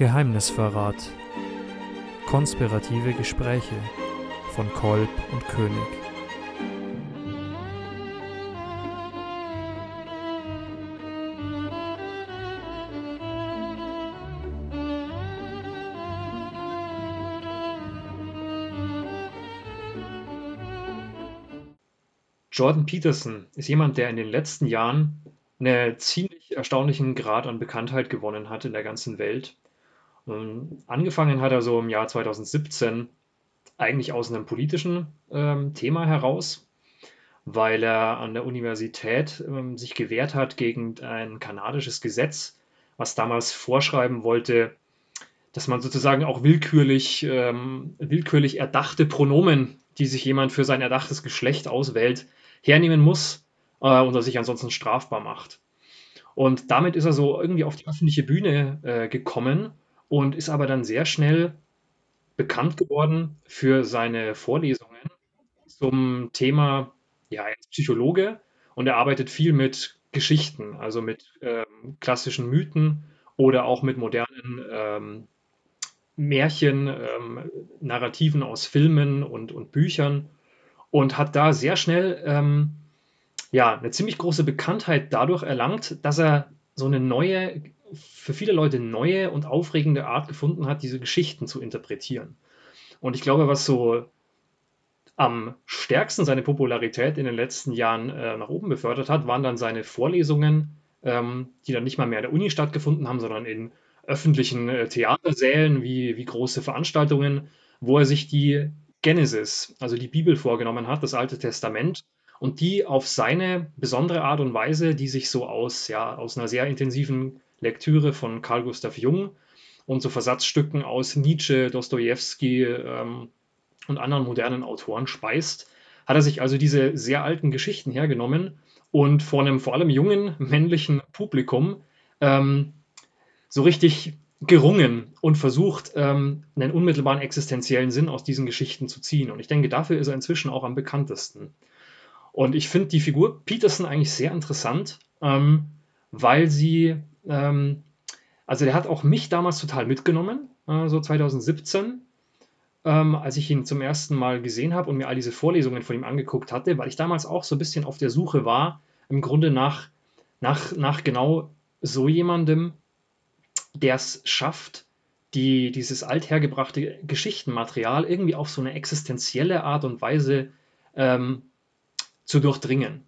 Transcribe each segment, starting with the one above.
Geheimnisverrat. Konspirative Gespräche von Kolb und König. Jordan Peterson ist jemand, der in den letzten Jahren einen ziemlich erstaunlichen Grad an Bekanntheit gewonnen hat in der ganzen Welt. Ähm, angefangen hat er so im Jahr 2017 eigentlich aus einem politischen ähm, Thema heraus, weil er an der Universität ähm, sich gewehrt hat gegen ein kanadisches Gesetz, was damals vorschreiben wollte, dass man sozusagen auch willkürlich, ähm, willkürlich erdachte Pronomen, die sich jemand für sein erdachtes Geschlecht auswählt, hernehmen muss äh, und sich ansonsten strafbar macht. Und damit ist er so irgendwie auf die öffentliche Bühne äh, gekommen und ist aber dann sehr schnell bekannt geworden für seine Vorlesungen zum Thema, ja, er ist Psychologe und er arbeitet viel mit Geschichten, also mit ähm, klassischen Mythen oder auch mit modernen ähm, Märchen, ähm, Narrativen aus Filmen und, und Büchern und hat da sehr schnell ähm, ja, eine ziemlich große Bekanntheit dadurch erlangt, dass er so eine neue, für viele Leute neue und aufregende Art gefunden hat, diese Geschichten zu interpretieren. Und ich glaube, was so am stärksten seine Popularität in den letzten Jahren äh, nach oben befördert hat, waren dann seine Vorlesungen, ähm, die dann nicht mal mehr an der Uni stattgefunden haben, sondern in öffentlichen äh, Theatersälen wie, wie große Veranstaltungen, wo er sich die Genesis, also die Bibel vorgenommen hat, das Alte Testament, und die auf seine besondere Art und Weise, die sich so aus, ja, aus einer sehr intensiven Lektüre von Carl Gustav Jung und so Versatzstücken aus Nietzsche, Dostoevsky ähm, und anderen modernen Autoren speist, hat er sich also diese sehr alten Geschichten hergenommen und vor einem vor allem jungen männlichen Publikum ähm, so richtig gerungen und versucht, ähm, einen unmittelbaren existenziellen Sinn aus diesen Geschichten zu ziehen. Und ich denke, dafür ist er inzwischen auch am bekanntesten. Und ich finde die Figur Peterson eigentlich sehr interessant, ähm, weil sie, ähm, also der hat auch mich damals total mitgenommen, äh, so 2017, ähm, als ich ihn zum ersten Mal gesehen habe und mir all diese Vorlesungen von ihm angeguckt hatte, weil ich damals auch so ein bisschen auf der Suche war, im Grunde nach, nach, nach genau so jemandem, der es schafft, die, dieses althergebrachte Geschichtenmaterial irgendwie auf so eine existenzielle Art und Weise ähm, zu durchdringen.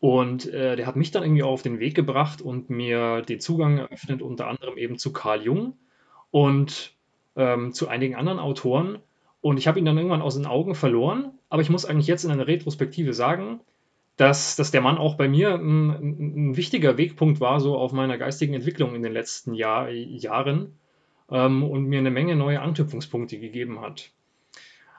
Und äh, der hat mich dann irgendwie auf den Weg gebracht und mir den Zugang eröffnet, unter anderem eben zu Carl Jung und ähm, zu einigen anderen Autoren. Und ich habe ihn dann irgendwann aus den Augen verloren. Aber ich muss eigentlich jetzt in einer Retrospektive sagen, dass, dass der Mann auch bei mir ein, ein, wichtiger Wegpunkt war, so auf meiner geistigen Entwicklung in den letzten Jahr, Jahren ähm, und mir eine Menge neue Anknüpfungspunkte gegeben hat.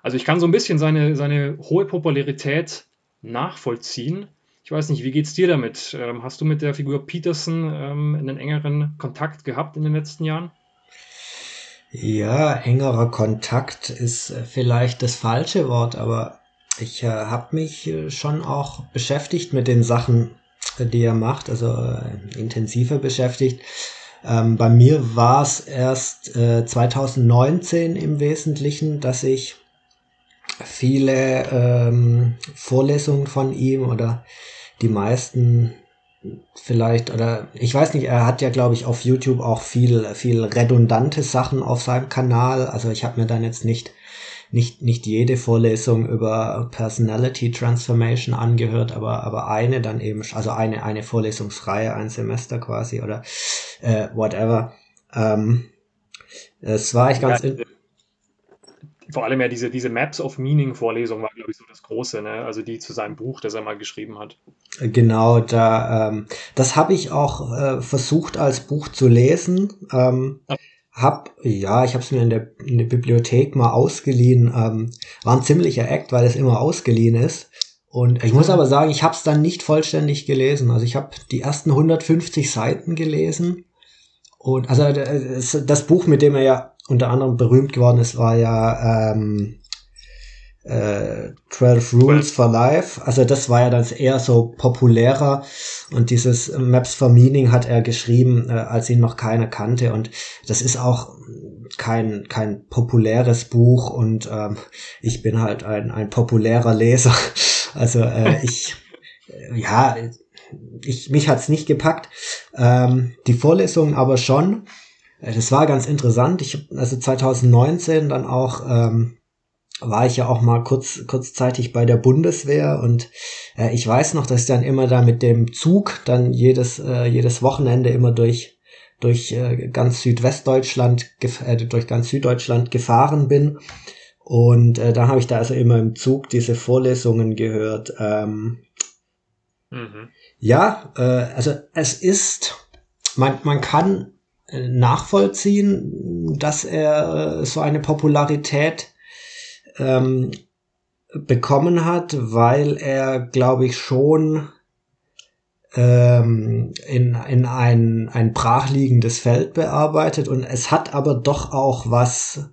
Also ich kann so ein bisschen seine, seine hohe Popularität nachvollziehen. Ich weiß nicht, wie geht es dir damit? Ähm, hast du mit der Figur Peterson ähm, einen engeren Kontakt gehabt in den letzten Jahren? Ja, engerer Kontakt ist äh, vielleicht das falsche Wort, aber ich äh, habe mich äh, schon auch beschäftigt mit den Sachen, äh, die er macht, also äh, intensiver beschäftigt. Ähm, bei mir war es erst äh, 2019 im Wesentlichen, dass ich viele ähm, Vorlesungen von ihm oder die meisten vielleicht oder ich weiß nicht, er hat ja glaube ich auf YouTube auch viel viel redundante Sachen auf seinem Kanal, also ich habe mir dann jetzt nicht nicht, nicht jede Vorlesung über Personality Transformation angehört, aber, aber eine dann eben, also eine, eine Vorlesungsreihe, ein Semester quasi oder äh, whatever. Ähm, es war ich ganz. Ja, vor allem ja diese, diese Maps of Meaning Vorlesung war, glaube ich, so das Große, ne? Also die zu seinem Buch, das er mal geschrieben hat. Genau, da, ähm, das habe ich auch äh, versucht als Buch zu lesen. Ähm, hab, ja, ich habe es mir in der, in der Bibliothek mal ausgeliehen. Ähm, war ein ziemlicher Act, weil es immer ausgeliehen ist. Und ich muss aber sagen, ich habe es dann nicht vollständig gelesen. Also ich habe die ersten 150 Seiten gelesen. Und also das, das, Buch, mit dem er ja unter anderem berühmt geworden ist, war ja ähm, äh, 12 Rules for Life. Also das war ja dann eher so populärer und dieses Maps for Meaning hat er geschrieben, äh, als ihn noch keiner kannte und das ist auch kein, kein populäres Buch und ähm, ich bin halt ein, ein populärer Leser. Also äh, ich, äh, ja, ich, mich hat's nicht gepackt. Ähm, die Vorlesungen aber schon. Äh, das war ganz interessant. Ich, also 2019 dann auch ähm, war ich ja auch mal kurz, kurzzeitig bei der Bundeswehr und äh, ich weiß noch, dass ich dann immer da mit dem Zug dann jedes, äh, jedes Wochenende immer durch, durch äh, ganz Südwestdeutschland, äh, durch ganz Süddeutschland gefahren bin. Und äh, da habe ich da also immer im Zug diese Vorlesungen gehört. Ähm, mhm. Ja, äh, also es ist, man, man kann nachvollziehen, dass er so eine Popularität ähm, bekommen hat, weil er, glaube ich, schon ähm, in, in ein, ein brachliegendes Feld bearbeitet und es hat aber doch auch was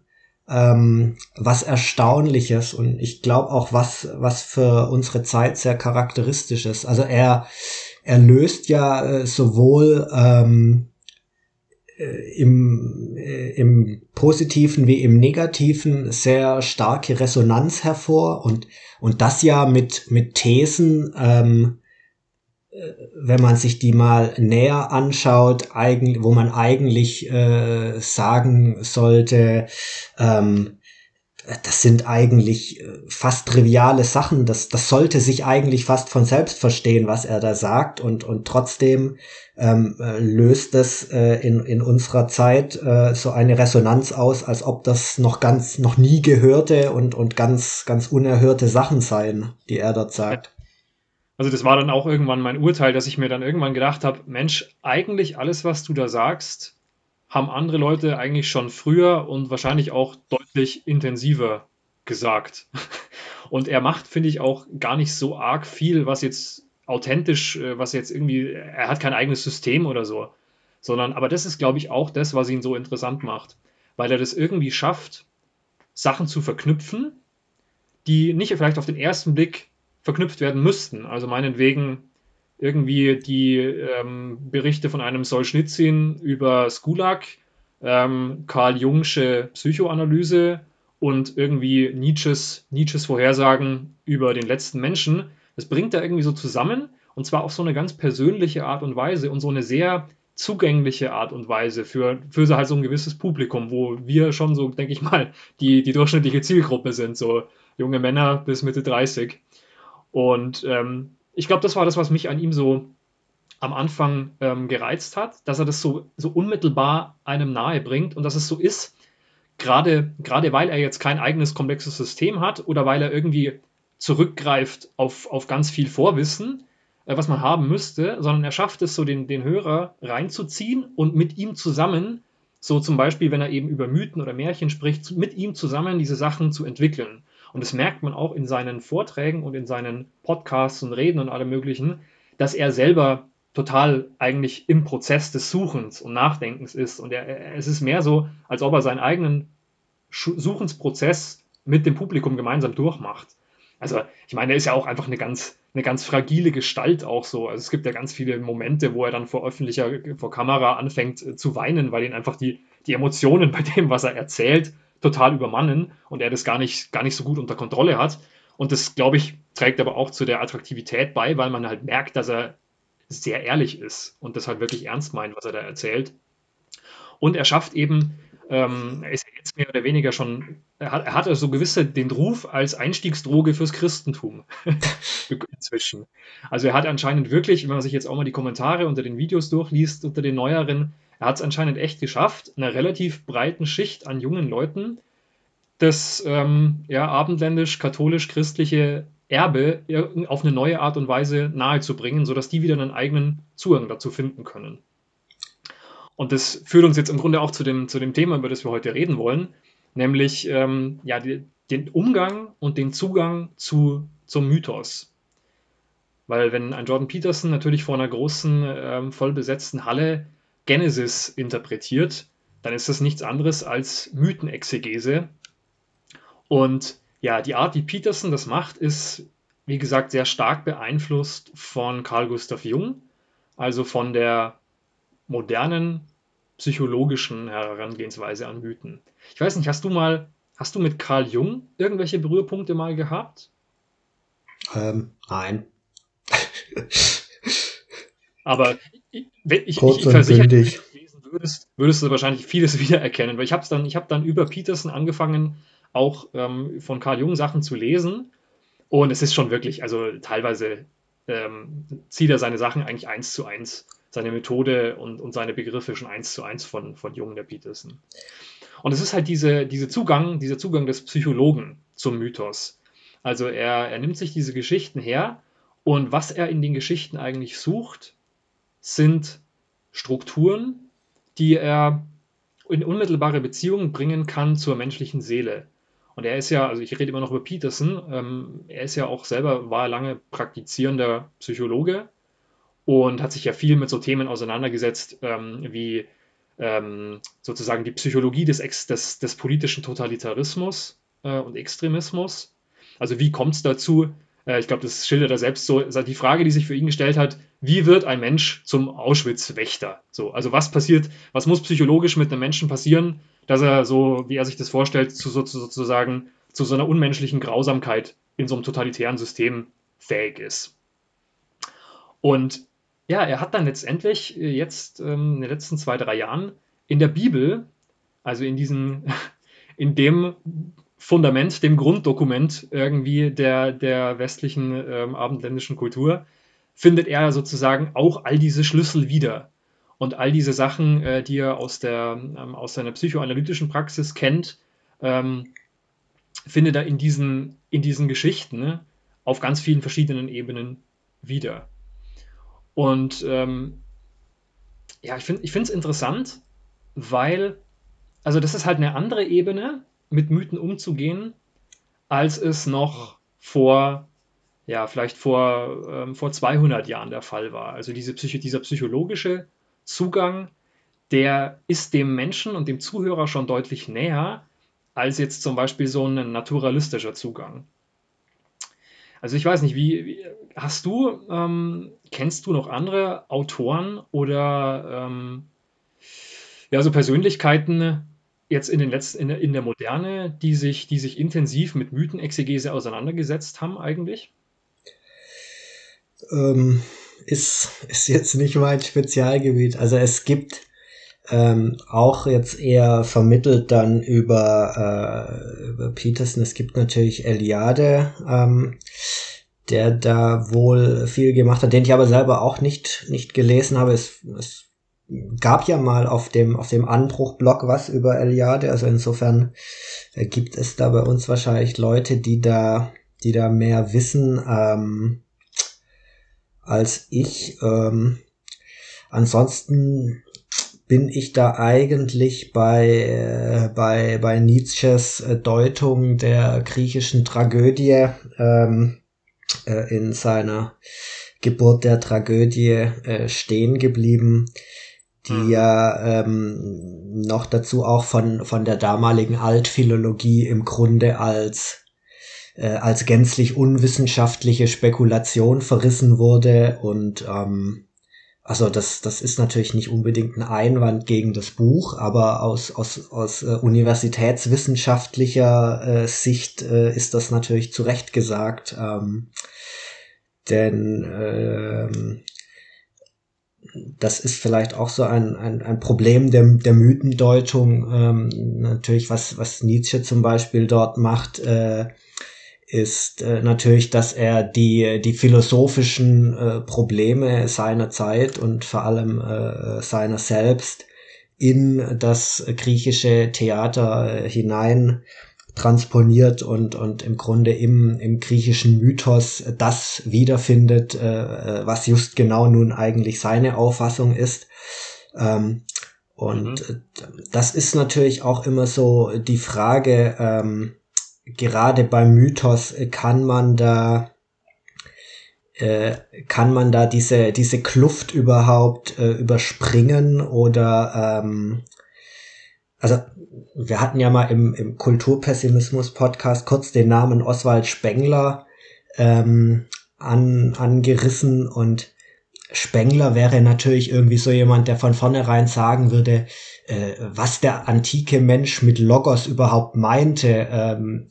ähm, was Erstaunliches und ich glaube auch was was für unsere Zeit sehr charakteristisches. Also er er löst ja äh, sowohl ähm, äh, im, äh, im positiven wie im negativen sehr starke Resonanz hervor und, und das ja mit, mit Thesen, ähm, äh, wenn man sich die mal näher anschaut, eigen, wo man eigentlich äh, sagen sollte, ähm, das sind eigentlich fast triviale Sachen. Das, das sollte sich eigentlich fast von selbst verstehen, was er da sagt. Und, und trotzdem ähm, äh, löst es äh, in, in unserer Zeit äh, so eine Resonanz aus, als ob das noch ganz, noch nie gehörte und, und ganz, ganz unerhörte Sachen seien, die er dort sagt. Also das war dann auch irgendwann mein Urteil, dass ich mir dann irgendwann gedacht habe, Mensch, eigentlich alles, was du da sagst, haben andere Leute eigentlich schon früher und wahrscheinlich auch deutlich intensiver gesagt. Und er macht, finde ich, auch gar nicht so arg viel, was jetzt authentisch, äh, was jetzt irgendwie, er hat kein eigenes System oder so, sondern, aber das ist, glaube ich, auch das, was ihn so interessant macht, weil er das irgendwie schafft, Sachen zu verknüpfen, die nicht vielleicht auf den ersten Blick verknüpft werden müssten. Also meinetwegen irgendwie die ähm, Berichte von einem Solzhenitsyn über Skulak, ähm, Karl Jungsche Psychoanalyse und irgendwie Nietzsches, Nietzsches Vorhersagen über den letzten Menschen das bringt er irgendwie so zusammen und zwar auf so eine ganz persönliche Art und Weise und so eine sehr zugängliche Art und Weise für, für halt so ein gewisses Publikum, wo wir schon so, denke ich mal, die, die durchschnittliche Zielgruppe sind, so junge Männer bis Mitte 30. Und ähm, ich glaube, das war das, was mich an ihm so am Anfang ähm, gereizt hat, dass er das so, so unmittelbar einem nahe bringt und dass es so ist, gerade, weil er jetzt kein eigenes komplexes System hat oder weil er irgendwie zurückgreift auf, auf ganz viel Vorwissen, äh, was man haben müsste, sondern er schafft es so, den, den Hörer reinzuziehen und mit ihm zusammen, so zum Beispiel, wenn er eben über Mythen oder Märchen spricht, mit ihm zusammen diese Sachen zu entwickeln. Und das merkt man auch in seinen Vorträgen und in seinen Podcasts und Reden und allem Möglichen, dass er selber total eigentlich im Prozess des Suchens und Nachdenkens ist. Und er, es ist mehr so, als ob er seinen eigenen Suchensprozess mit dem Publikum gemeinsam durchmacht. Also, ich meine, er ist ja auch einfach eine ganz, eine ganz fragile Gestalt auch so. Also es gibt ja ganz viele Momente, wo er dann vor öffentlicher, vor Kamera anfängt äh, zu weinen, weil ihn einfach die, die Emotionen bei dem, was er erzählt, total übermannen und er das gar nicht, gar nicht so gut unter Kontrolle hat. Und das, glaube ich, trägt aber auch zu der Attraktivität bei, weil man halt merkt, dass er sehr ehrlich ist und das halt wirklich ernst meint, was er da erzählt. Und er schafft eben ähm, er ist jetzt mehr oder weniger schon, er hat, er hat also gewisse den Ruf als Einstiegsdroge fürs Christentum inzwischen. Also er hat anscheinend wirklich, wenn man sich jetzt auch mal die Kommentare unter den Videos durchliest, unter den neueren, er hat es anscheinend echt geschafft, einer relativ breiten Schicht an jungen Leuten das ähm, ja, abendländisch-katholisch-christliche Erbe auf eine neue Art und Weise nahezubringen, sodass die wieder einen eigenen Zugang dazu finden können. Und das führt uns jetzt im Grunde auch zu dem, zu dem Thema, über das wir heute reden wollen, nämlich ähm, ja, die, den Umgang und den Zugang zu, zum Mythos. Weil wenn ein Jordan Peterson natürlich vor einer großen, ähm, voll besetzten Halle Genesis interpretiert, dann ist das nichts anderes als Mythenexegese. Und ja, die Art, wie Peterson das macht, ist, wie gesagt, sehr stark beeinflusst von Carl Gustav Jung, also von der modernen psychologischen Herangehensweise an Mythen. Ich weiß nicht, hast du mal, hast du mit Carl Jung irgendwelche Berührpunkte mal gehabt? Ähm, nein. Aber ich, wenn ich, Kurz ich und versichere, lesen würdest, würdest du wahrscheinlich vieles wiedererkennen. Weil ich habe dann, ich habe dann über Peterson angefangen, auch ähm, von Carl Jung Sachen zu lesen. Und es ist schon wirklich, also teilweise ähm, zieht er seine Sachen eigentlich eins zu eins, seine Methode und, und seine Begriffe schon eins zu eins von, von Jung, der Peterson. Und es ist halt diese, diese Zugang, dieser Zugang des Psychologen zum Mythos. Also er, er nimmt sich diese Geschichten her und was er in den Geschichten eigentlich sucht, sind Strukturen, die er in unmittelbare Beziehung bringen kann zur menschlichen Seele. Und er ist ja, also ich rede immer noch über Peterson, ähm, er ist ja auch selber, war lange praktizierender Psychologe und hat sich ja viel mit so Themen auseinandergesetzt, ähm, wie ähm, sozusagen die Psychologie des, des, des politischen Totalitarismus äh, und Extremismus. Also wie kommt es dazu? Äh, ich glaube, das schildert er selbst so. Die Frage, die sich für ihn gestellt hat, wie wird ein Mensch zum Auschwitz-Wächter? So, also was passiert, was muss psychologisch mit einem Menschen passieren, dass er so, wie er sich das vorstellt, zu, so, zu, sozusagen zu so einer unmenschlichen Grausamkeit in so einem totalitären System fähig ist. Und ja, er hat dann letztendlich äh, jetzt ähm, in den letzten zwei, drei Jahren in der Bibel, also in diesem, in dem Fundament, dem Grunddokument irgendwie der, der westlichen ähm, abendländischen Kultur, findet er sozusagen auch all diese Schlüssel wieder. Und all diese Sachen, äh, die er aus, der, ähm, aus seiner psychoanalytischen Praxis kennt, ähm, findet er in diesen, in diesen Geschichten ne, auf ganz vielen verschiedenen Ebenen wieder. Und ähm, ja, ich finde es interessant, weil, also das ist halt eine andere Ebene, mit Mythen umzugehen, als es noch vor, ja, vielleicht vor, ähm, vor 200 Jahren der Fall war. Also diese Psycho dieser psychologische Zugang, der ist dem Menschen und dem Zuhörer schon deutlich näher als jetzt zum Beispiel so ein naturalistischer Zugang. Also ich weiß nicht, wie, wie hast du, ähm, kennst du noch andere Autoren oder ähm, ja, so Persönlichkeiten jetzt in, den letzten, in, der, in der Moderne, die sich, die sich intensiv mit Mythenexegese auseinandergesetzt haben eigentlich? Ähm, ist, ist jetzt nicht mein Spezialgebiet. Also es gibt ähm, auch jetzt eher vermittelt dann über, äh, über Peterson. Es gibt natürlich Eliade, ähm, der da wohl viel gemacht hat, den ich aber selber auch nicht, nicht gelesen habe. Es, es gab ja mal auf dem, auf dem Anbruch-Blog was über Eliade. Also insofern äh, gibt es da bei uns wahrscheinlich Leute, die da, die da mehr wissen ähm, als ich. Ähm, ansonsten bin ich da eigentlich bei, äh, bei, bei Nietzsches äh, Deutung der griechischen Tragödie ähm, äh, in seiner Geburt der Tragödie äh, stehen geblieben, die mhm. ja ähm, noch dazu auch von, von der damaligen Altphilologie im Grunde als äh, als gänzlich unwissenschaftliche Spekulation verrissen wurde und ähm, also das, das ist natürlich nicht unbedingt ein Einwand gegen das Buch, aber aus, aus, aus äh, universitätswissenschaftlicher äh, Sicht äh, ist das natürlich zu Recht gesagt. Ähm, denn ähm, das ist vielleicht auch so ein, ein, ein Problem der, der Mythendeutung. Ähm, natürlich, was, was Nietzsche zum Beispiel dort macht, äh, ist äh, natürlich, dass er die, die philosophischen äh, Probleme seiner Zeit und vor allem äh, seiner selbst in das griechische Theater äh, hinein transponiert und, und im Grunde im, im griechischen Mythos das wiederfindet, äh, äh was just genau nun eigentlich seine Auffassung ist. Ähm, und mhm. das ist natürlich auch immer so die Frage, ähm, gerade beim Mythos äh, kann man da äh, kann man da diese diese Kluft überhaupt äh, überspringen oder ähm, also wir hatten ja mal im, im Kulturpessimismus-Podcast kurz den Namen Oswald Spengler ähm, an, angerissen und Spengler wäre natürlich irgendwie so jemand, der von vornherein sagen würde, äh, was der antike Mensch mit Logos überhaupt meinte. Ähm,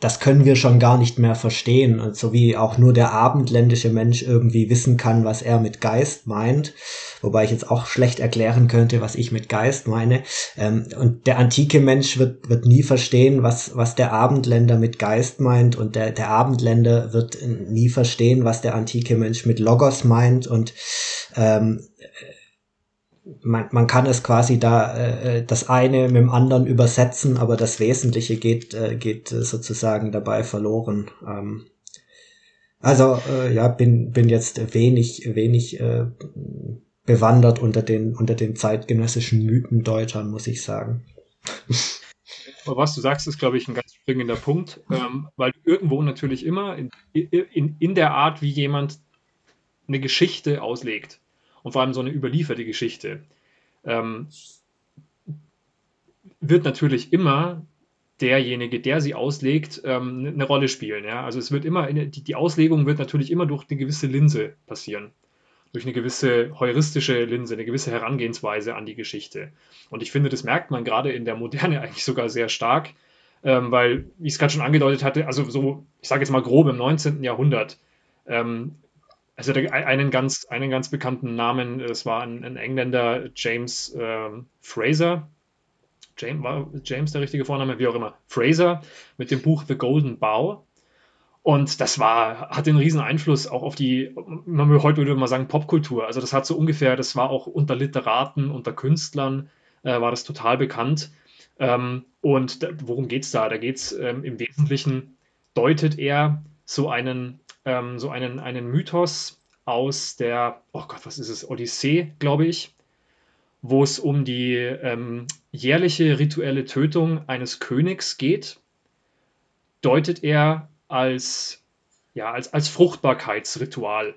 das können wir schon gar nicht mehr verstehen. Und so wie auch nur der abendländische Mensch irgendwie wissen kann, was er mit Geist meint. Wobei ich jetzt auch schlecht erklären könnte, was ich mit Geist meine. Ähm, und der antike Mensch wird, wird nie verstehen, was, was der Abendländer mit Geist meint. Und der, der Abendländer wird nie verstehen, was der antike Mensch mit Logos meint. Und ähm, man, man kann es quasi da äh, äh, das eine mit dem anderen übersetzen, aber das Wesentliche geht, äh, geht äh, sozusagen dabei verloren. Ähm, also äh, ja, bin, bin jetzt wenig, wenig äh, bewandert unter den, unter den zeitgenössischen Mythendeutern, muss ich sagen. Aber was du sagst, ist, glaube ich, ein ganz springender Punkt, ähm, weil irgendwo natürlich immer in, in, in der Art, wie jemand eine Geschichte auslegt, und vor allem so eine überlieferte Geschichte, ähm, wird natürlich immer derjenige, der sie auslegt, ähm, eine Rolle spielen. Ja? Also es wird immer, die, die Auslegung wird natürlich immer durch eine gewisse Linse passieren. Durch eine gewisse heuristische Linse, eine gewisse Herangehensweise an die Geschichte. Und ich finde, das merkt man gerade in der Moderne eigentlich sogar sehr stark, ähm, weil, wie ich es gerade schon angedeutet hatte, also so, ich sage jetzt mal grob im 19. Jahrhundert, ähm, also einen ganz, einen ganz bekannten Namen, es war ein, ein Engländer, James ähm, Fraser. James, war James der richtige Vorname? Wie auch immer. Fraser mit dem Buch The Golden Bow. Und das war, hatte einen riesen Einfluss auch auf die, man würde heute würde man sagen, Popkultur. Also das hat so ungefähr, das war auch unter Literaten, unter Künstlern, äh, war das total bekannt. Ähm, und da, worum geht es da? Da geht es ähm, im Wesentlichen, deutet er so einen ähm, so einen, einen Mythos aus der, oh Gott, was ist es, Odyssee, glaube ich, wo es um die ähm, jährliche rituelle Tötung eines Königs geht, deutet er als, ja, als, als Fruchtbarkeitsritual.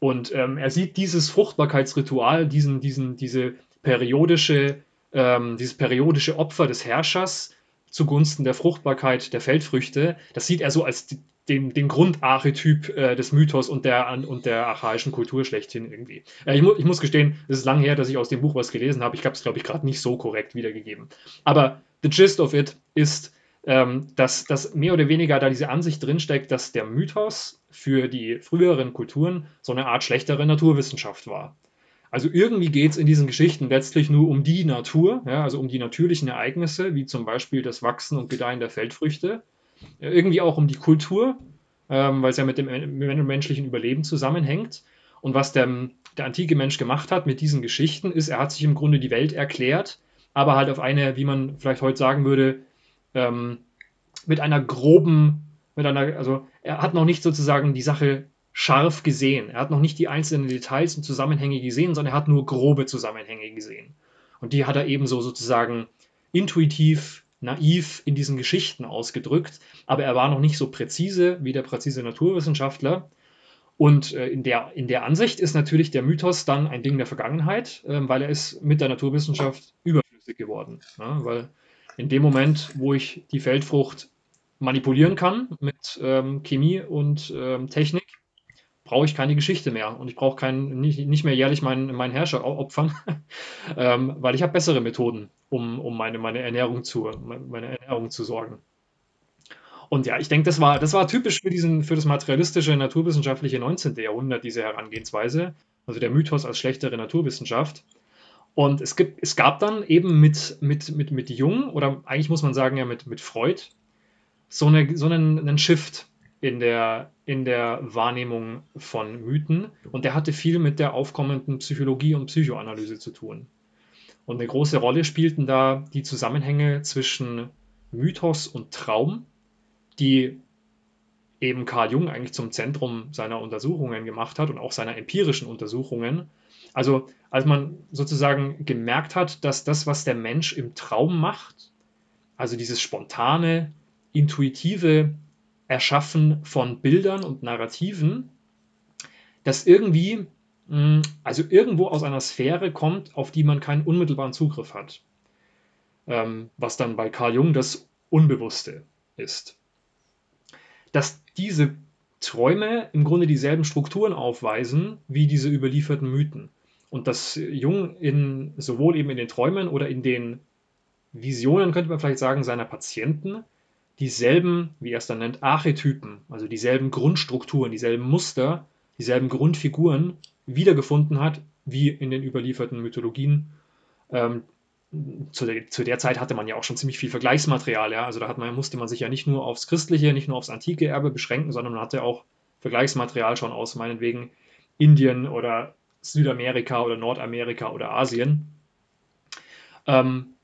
Und ähm, er sieht dieses Fruchtbarkeitsritual, diesen, diesen, diese periodische, ähm, dieses periodische Opfer des Herrschers zugunsten der Fruchtbarkeit der Feldfrüchte, das sieht er so als den, den Grundarchetyp äh, des Mythos und der, und der archaischen Kultur schlechthin irgendwie. Äh, ich, mu ich muss gestehen, es ist lange her, dass ich aus dem Buch was gelesen habe. Ich habe es, glaube ich, gerade nicht so korrekt wiedergegeben. Aber the gist of it ist, ähm, dass, dass mehr oder weniger da diese Ansicht drinsteckt, dass der Mythos für die früheren Kulturen so eine Art schlechtere Naturwissenschaft war. Also irgendwie geht es in diesen Geschichten letztlich nur um die Natur, ja, also um die natürlichen Ereignisse, wie zum Beispiel das Wachsen und Gedeihen der Feldfrüchte irgendwie auch um die Kultur, ähm, weil es ja mit dem menschlichen Überleben zusammenhängt. Und was der, der antike Mensch gemacht hat mit diesen Geschichten, ist, er hat sich im Grunde die Welt erklärt, aber halt auf eine, wie man vielleicht heute sagen würde, ähm, mit einer groben, mit einer, also er hat noch nicht sozusagen die Sache scharf gesehen. Er hat noch nicht die einzelnen Details und Zusammenhänge gesehen, sondern er hat nur grobe Zusammenhänge gesehen. Und die hat er ebenso sozusagen intuitiv naiv in diesen Geschichten ausgedrückt, aber er war noch nicht so präzise wie der präzise Naturwissenschaftler. Und äh, in, der, in der Ansicht ist natürlich der Mythos dann ein Ding der Vergangenheit, äh, weil er ist mit der Naturwissenschaft überflüssig geworden. Ja, weil in dem Moment, wo ich die Feldfrucht manipulieren kann mit ähm, Chemie und ähm, Technik, brauche ich keine Geschichte mehr und ich brauche kein, nicht, nicht mehr jährlich meinen, meinen Herrscher opfern, ähm, weil ich habe bessere Methoden, um, um meine, meine, Ernährung zu, meine Ernährung zu sorgen. Und ja, ich denke, das war, das war typisch für, diesen, für das materialistische, naturwissenschaftliche 19. Jahrhundert, diese Herangehensweise, also der Mythos als schlechtere Naturwissenschaft. Und es, gibt, es gab dann eben mit, mit, mit, mit Jung, oder eigentlich muss man sagen ja mit, mit Freud, so, eine, so einen, einen Shift in der, in der Wahrnehmung von Mythen und der hatte viel mit der aufkommenden Psychologie und Psychoanalyse zu tun. Und eine große Rolle spielten da die Zusammenhänge zwischen Mythos und Traum, die eben Carl Jung eigentlich zum Zentrum seiner Untersuchungen gemacht hat und auch seiner empirischen Untersuchungen. Also als man sozusagen gemerkt hat, dass das, was der Mensch im Traum macht, also dieses spontane, intuitive Erschaffen von Bildern und Narrativen, das irgendwie, hm, also irgendwo aus einer Sphäre kommt, auf die man keinen unmittelbaren Zugriff hat. ähm, was dann bei Carl Jung das Unbewusste ist. Dass diese Träume im Grunde dieselben Strukturen aufweisen wie diese überlieferten Mythen. Und dass Jung in, sowohl eben in den Träumen oder in den Visionen, könnte man vielleicht sagen, seiner Patienten dieselben, wie er es dann nennt, Archetypen, also dieselben Grundstrukturen, dieselben Muster, dieselben Grundfiguren wiedergefunden hat, wie in den überlieferten Mythologien. Ähm, zu, der, zu, der, Zeit hatte man ja auch schon ziemlich viel Vergleichsmaterial, ja. Also da man, musste man sich ja nicht nur aufs christliche, nicht nur aufs antike Erbe beschränken, sondern man hatte auch Vergleichsmaterial schon aus meinetwegen Indien oder Südamerika oder Nordamerika oder Asien. Ähm,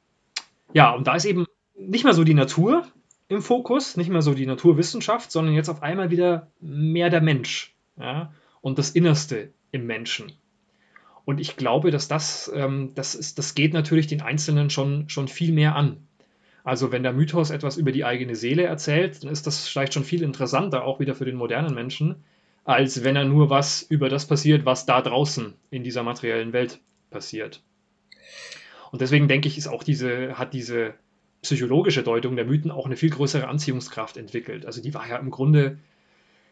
ja, und da ist eben nicht mehr so die Natur im Fokus, nicht mehr so die Naturwissenschaft, sondern jetzt auf einmal wieder mehr der Mensch ja, und das Innerste im Menschen. Und ich glaube, dass das, ähm, das, ist, das geht natürlich den Einzelnen schon, schon viel mehr an. Also wenn der Mythos etwas über die eigene Seele erzählt, dann ist das vielleicht schon viel interessanter, auch wieder für den modernen Menschen, als wenn er nur was über das passiert, was da draußen in dieser materiellen Welt passiert. Und deswegen denke ich, ist auch diese, hat diese psychologische Deutung der Mythen auch eine viel größere Anziehungskraft entwickelt. Also die war ja im Grunde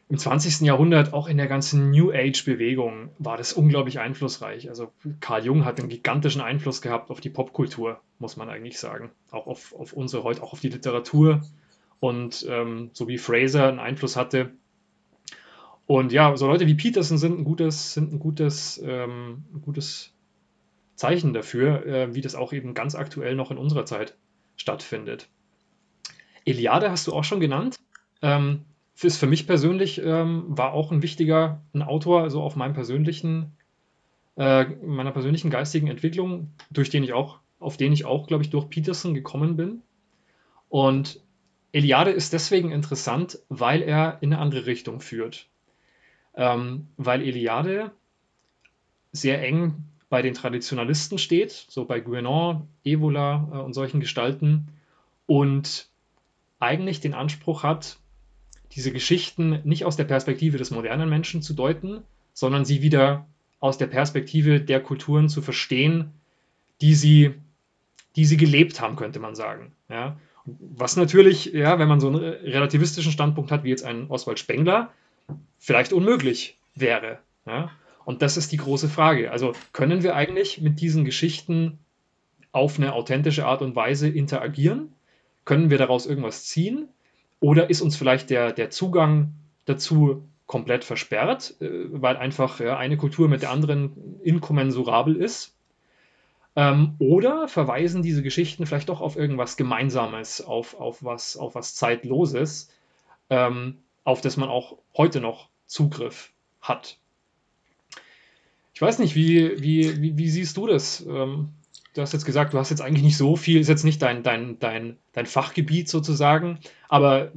im 20. Jahrhundert auch in der ganzen New Age-Bewegung war das unglaublich einflussreich. Also Carl Jung hat einen gigantischen Einfluss gehabt auf die Popkultur, muss man eigentlich sagen. Auch auf, auf unsere heute, auch auf die Literatur. Und ähm, so wie Fraser einen Einfluss hatte. Und ja, so Leute wie Peterson sind ein gutes, sind ein gutes, ähm, ein gutes Zeichen dafür, äh, wie das auch eben ganz aktuell noch in unserer Zeit stattfindet. Eliade hast du auch schon genannt. Ähm, ist für mich persönlich ähm, war auch ein wichtiger ein Autor, also auf meinem persönlichen, äh, meiner persönlichen geistigen Entwicklung, durch den ich auch, auf den ich auch, glaube ich, durch Peterson gekommen bin. Und Eliade ist deswegen interessant, weil er in eine andere Richtung führt. Ähm, weil Eliade sehr eng bei den Traditionalisten steht, so bei Guénon, Evola äh, und solchen Gestalten und eigentlich den Anspruch hat, diese Geschichten nicht aus der Perspektive des modernen Menschen zu deuten, sondern sie wieder aus der Perspektive der Kulturen zu verstehen, die sie, die sie gelebt haben, könnte man sagen. Ja? Was natürlich, ja, wenn man so einen relativistischen Standpunkt hat, wie jetzt ein Oswald Spengler, vielleicht unmöglich wäre. Ja? Und das ist die große Frage. Also können wir eigentlich mit diesen Geschichten auf eine authentische Art und Weise interagieren? Können wir daraus irgendwas ziehen? Oder ist uns vielleicht der, der Zugang dazu komplett versperrt, äh, weil einfach eine Kultur mit der anderen inkommensurabel ist? Ähm, oder verweisen diese Geschichten vielleicht doch auf irgendwas Gemeinsames, auf, auf, was, auf was Zeitloses, ähm, auf das man auch heute noch Zugriff hat? Ich weiß nicht, wie, wie, wie, wie siehst du das? Ähm, du hast jetzt gesagt, du hast jetzt eigentlich nicht so viel, ist jetzt nicht dein, dein, dein, dein Fachgebiet sozusagen, aber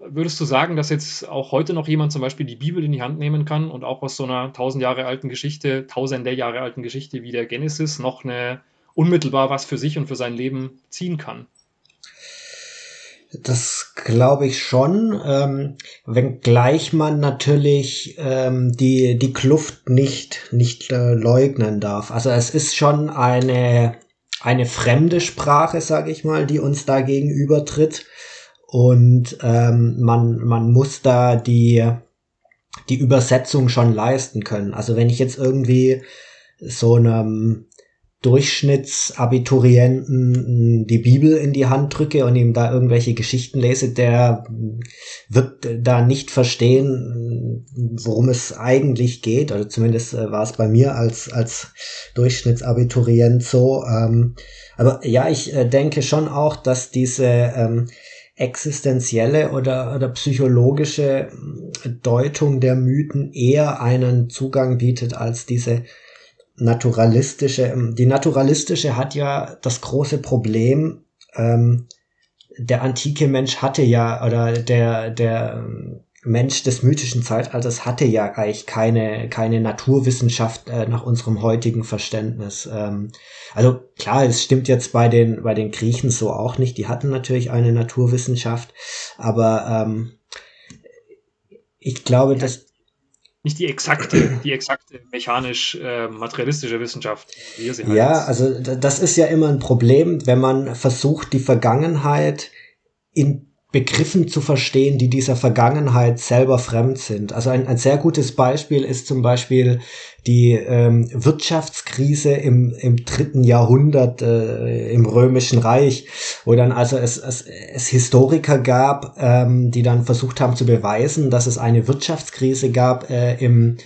würdest du sagen, dass jetzt auch heute noch jemand zum Beispiel die Bibel in die Hand nehmen kann und auch aus so einer tausend Jahre alten Geschichte, tausende Jahre alten Geschichte wie der Genesis noch eine unmittelbar was für sich und für sein Leben ziehen kann? Das glaube ich schon, ähm, wenngleich man natürlich ähm, die, die Kluft nicht, nicht äh, leugnen darf. Also es ist schon eine, eine fremde Sprache, sage ich mal, die uns da gegenübertritt. Und ähm, man, man muss da die, die Übersetzung schon leisten können. Also wenn ich jetzt irgendwie so einem Durchschnittsabiturienten die Bibel in die Hand drücke und ihm da irgendwelche Geschichten lese, der wird da nicht verstehen, worum es eigentlich geht. Oder zumindest äh, war es bei mir als, als Durchschnittsabiturient so. Ähm, aber ja, ich äh, denke schon auch, dass diese ähm, existenzielle oder, oder psychologische Deutung der Mythen eher einen Zugang bietet als diese naturalistische, ähm, die naturalistische hat ja das große Problem, ähm, der antike Mensch hatte ja, oder der, der ähm, Mensch des mythischen Zeitalters hatte ja eigentlich keine, keine Naturwissenschaft äh, nach unserem heutigen Verständnis. Ähm, also klar, es stimmt jetzt bei den, bei den Griechen so auch nicht. Die hatten natürlich eine Naturwissenschaft, aber ähm, ich glaube, dass nicht die exakte, die exakte mechanisch-materialistische äh, Wissenschaft, wie wir sie halt Ja, also das ist ja immer ein Problem, wenn man versucht, die Vergangenheit in Begriffen zu verstehen, die dieser Vergangenheit selber fremd sind. Also ein, ein sehr gutes Beispiel ist zum Beispiel die ähm, Wirtschaftskrise im, im dritten Jahrhundert äh, im Römischen Reich, wo dann also es, es, es Historiker gab, ähm, die dann versucht haben zu beweisen, dass es eine Wirtschaftskrise gab äh, im,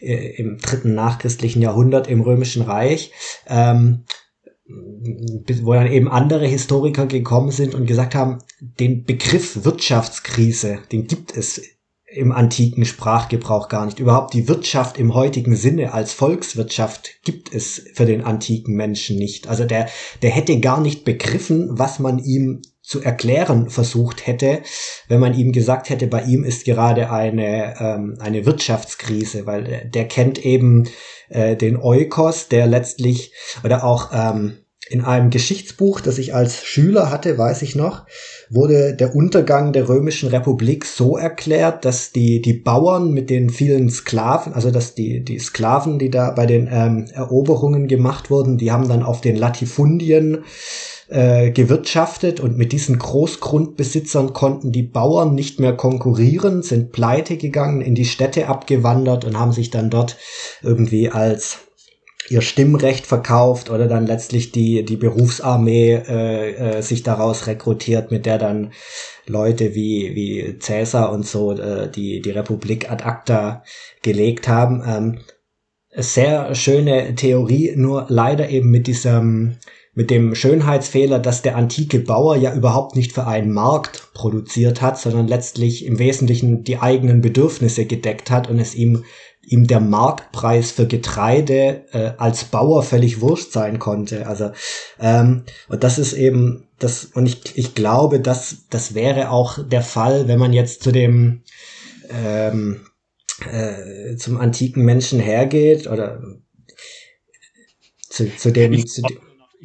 äh, im dritten nachchristlichen Jahrhundert im Römischen Reich. Ähm, wo dann eben andere Historiker gekommen sind und gesagt haben, den Begriff Wirtschaftskrise, den gibt es im antiken Sprachgebrauch gar nicht. Überhaupt die Wirtschaft im heutigen Sinne als Volkswirtschaft gibt es für den antiken Menschen nicht. Also der, der hätte gar nicht begriffen, was man ihm zu erklären versucht hätte, wenn man ihm gesagt hätte, bei ihm ist gerade eine, ähm, eine Wirtschaftskrise, weil der kennt eben äh, den Eukos, der letztlich, oder auch ähm, in einem Geschichtsbuch, das ich als Schüler hatte, weiß ich noch, wurde der Untergang der römischen Republik so erklärt, dass die, die Bauern mit den vielen Sklaven, also dass die, die Sklaven, die da bei den ähm, Eroberungen gemacht wurden, die haben dann auf den Latifundien äh, gewirtschaftet und mit diesen Großgrundbesitzern konnten die Bauern nicht mehr konkurrieren, sind pleite gegangen, in die Städte abgewandert und haben sich dann dort irgendwie als ihr Stimmrecht verkauft oder dann letztlich die, die Berufsarmee äh, äh, sich daraus rekrutiert, mit der dann Leute wie, wie Cäsar und so äh, die, die Republik ad acta gelegt haben. Ähm, sehr schöne Theorie, nur leider eben mit diesem mit dem Schönheitsfehler, dass der antike Bauer ja überhaupt nicht für einen Markt produziert hat, sondern letztlich im Wesentlichen die eigenen Bedürfnisse gedeckt hat und es ihm ihm der Marktpreis für Getreide äh, als Bauer völlig wurscht sein konnte. Also ähm, und das ist eben das und ich, ich glaube, dass das wäre auch der Fall, wenn man jetzt zu dem ähm, äh, zum antiken Menschen hergeht oder zu, zu dem, zu dem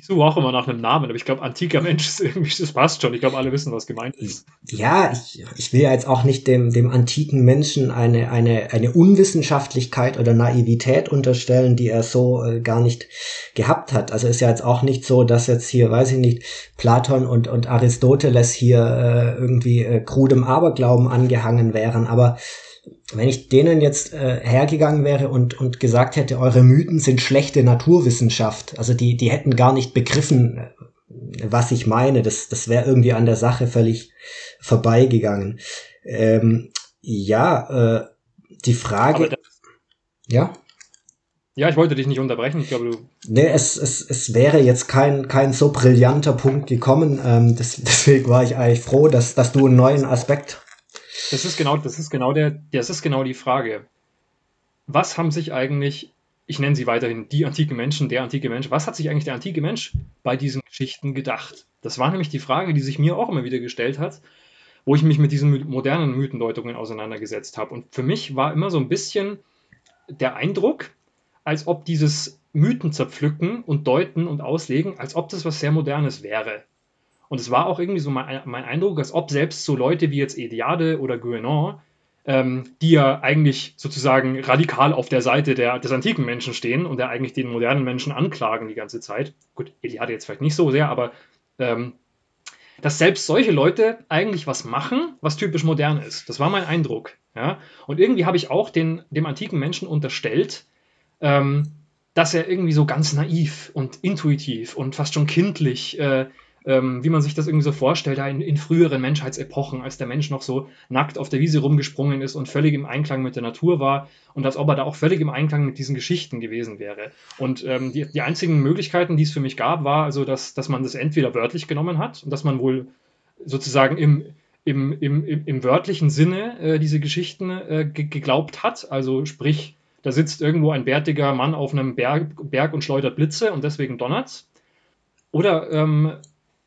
suche auch immer nach einem Namen, aber ich glaube, antiker Mensch ist irgendwie, das passt schon. Ich glaube, alle wissen, was gemeint ist. Ja, ich, ich will ja jetzt auch nicht dem, dem antiken Menschen eine, eine, eine Unwissenschaftlichkeit oder Naivität unterstellen, die er so äh, gar nicht gehabt hat. Also ist ja jetzt auch nicht so, dass jetzt hier, weiß ich nicht, Platon und, und Aristoteles hier äh, irgendwie äh, krudem Aberglauben angehangen wären, aber wenn ich denen jetzt äh, hergegangen wäre und, und gesagt hätte, eure Mythen sind schlechte Naturwissenschaft, also die, die hätten gar nicht begriffen, äh, was ich meine, das, das wäre irgendwie an der Sache völlig vorbeigegangen. Ähm, ja, äh, die Frage. ja? Ja, ich wollte dich nicht unterbrechen. Ich glaube, du. Nee, es, es, es wäre jetzt kein, kein so brillanter Punkt gekommen. Ähm, das, deswegen war ich eigentlich froh, dass, dass du einen neuen Aspekt das ist genau, das ist genau der, das ist genau die Frage. Was haben sich eigentlich, ich nenne sie weiterhin die antiken Menschen, der antike Mensch, was hat sich eigentlich der antike Mensch bei diesen Geschichten gedacht? Das war nämlich die Frage, die sich mir auch immer wieder gestellt hat, wo ich mich mit diesen modernen Mythendeutungen auseinandergesetzt habe. Und für mich war immer so ein bisschen der Eindruck, als ob dieses Mythen zerpflücken und deuten und auslegen, als ob das was sehr Modernes wäre. Und es war auch irgendwie so mein, mein Eindruck, als ob selbst so Leute wie jetzt Ediade oder Guénon, ähm, die ja eigentlich sozusagen radikal auf der Seite der, des antiken Menschen stehen und der eigentlich den modernen Menschen anklagen die ganze Zeit. Gut, Eliade jetzt vielleicht nicht so sehr, aber ähm, dass selbst solche Leute eigentlich was machen, was typisch modern ist. Das war mein Eindruck. Ja? Und irgendwie habe ich auch den, dem antiken Menschen unterstellt, ähm, dass er irgendwie so ganz naiv und intuitiv und fast schon kindlich äh, ähm, wie man sich das irgendwie so vorstellt, in, in, früheren Menschheitsepochen, als der Mensch noch so nackt auf der Wiese rumgesprungen ist und völlig im Einklang mit der Natur war und als ob er da auch völlig im Einklang mit diesen Geschichten gewesen wäre. Und ähm, die, die einzigen Möglichkeiten, die es für mich gab, war also, dass, dass man das entweder wörtlich genommen hat und dass man wohl sozusagen im, im, im, im, wörtlichen Sinne äh, diese Geschichten äh, geglaubt hat. Also sprich, da sitzt irgendwo ein bärtiger Mann auf einem Berg, Berg und schleudert Blitze und deswegen donnert's. Oder ähm,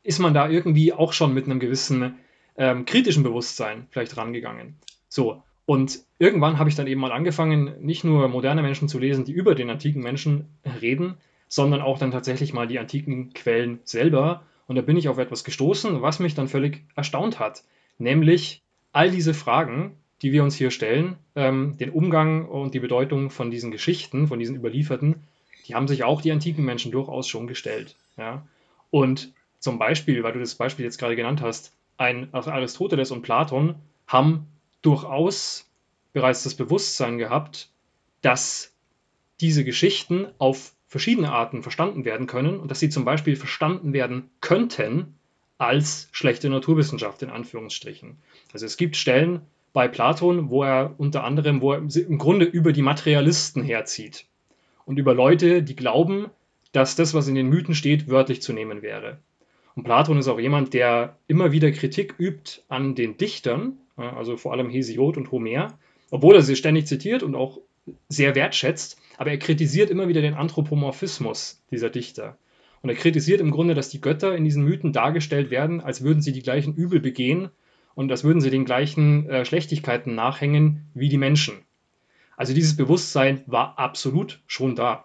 ist man da irgendwie auch schon mit einem gewissen ähm, kritischen Bewusstsein vielleicht rangegangen. So, und irgendwann habe ich dann eben mal angefangen, nicht nur moderne Menschen zu lesen, die über den antiken Menschen reden, sondern auch dann tatsächlich mal die antiken Quellen selber. Und da bin ich auf etwas gestoßen, was mich dann völlig erstaunt hat. Nämlich all diese Fragen, die wir uns hier stellen, ähm, den Umgang und die Bedeutung von diesen Geschichten, von diesen überlieferten, die haben sich auch die antiken Menschen durchaus schon gestellt. Ja? Und zum Beispiel, weil du das Beispiel jetzt gerade genannt hast, ein Aristoteles und Platon haben durchaus bereits das Bewusstsein gehabt, dass diese Geschichten auf verschiedene Arten verstanden werden können und dass sie zum Beispiel verstanden werden könnten als schlechte Naturwissenschaft in Anführungsstrichen. Also es gibt Stellen bei Platon, wo er unter anderem, wo er im Grunde über die Materialisten herzieht und über Leute, die glauben, dass das, was in den Mythen steht, wörtlich zu nehmen wäre. Und Platon ist auch jemand, der immer wieder Kritik übt an den Dichtern, also vor allem Hesiod und Homer, obwohl er sie ständig zitiert und auch sehr wertschätzt, aber er kritisiert immer wieder den Anthropomorphismus dieser Dichter. Und er kritisiert im Grunde, dass die Götter in diesen Mythen dargestellt werden, als würden sie die gleichen Übel begehen und als würden sie den gleichen äh, Schlechtigkeiten nachhängen wie die Menschen. Also dieses Bewusstsein war absolut schon da.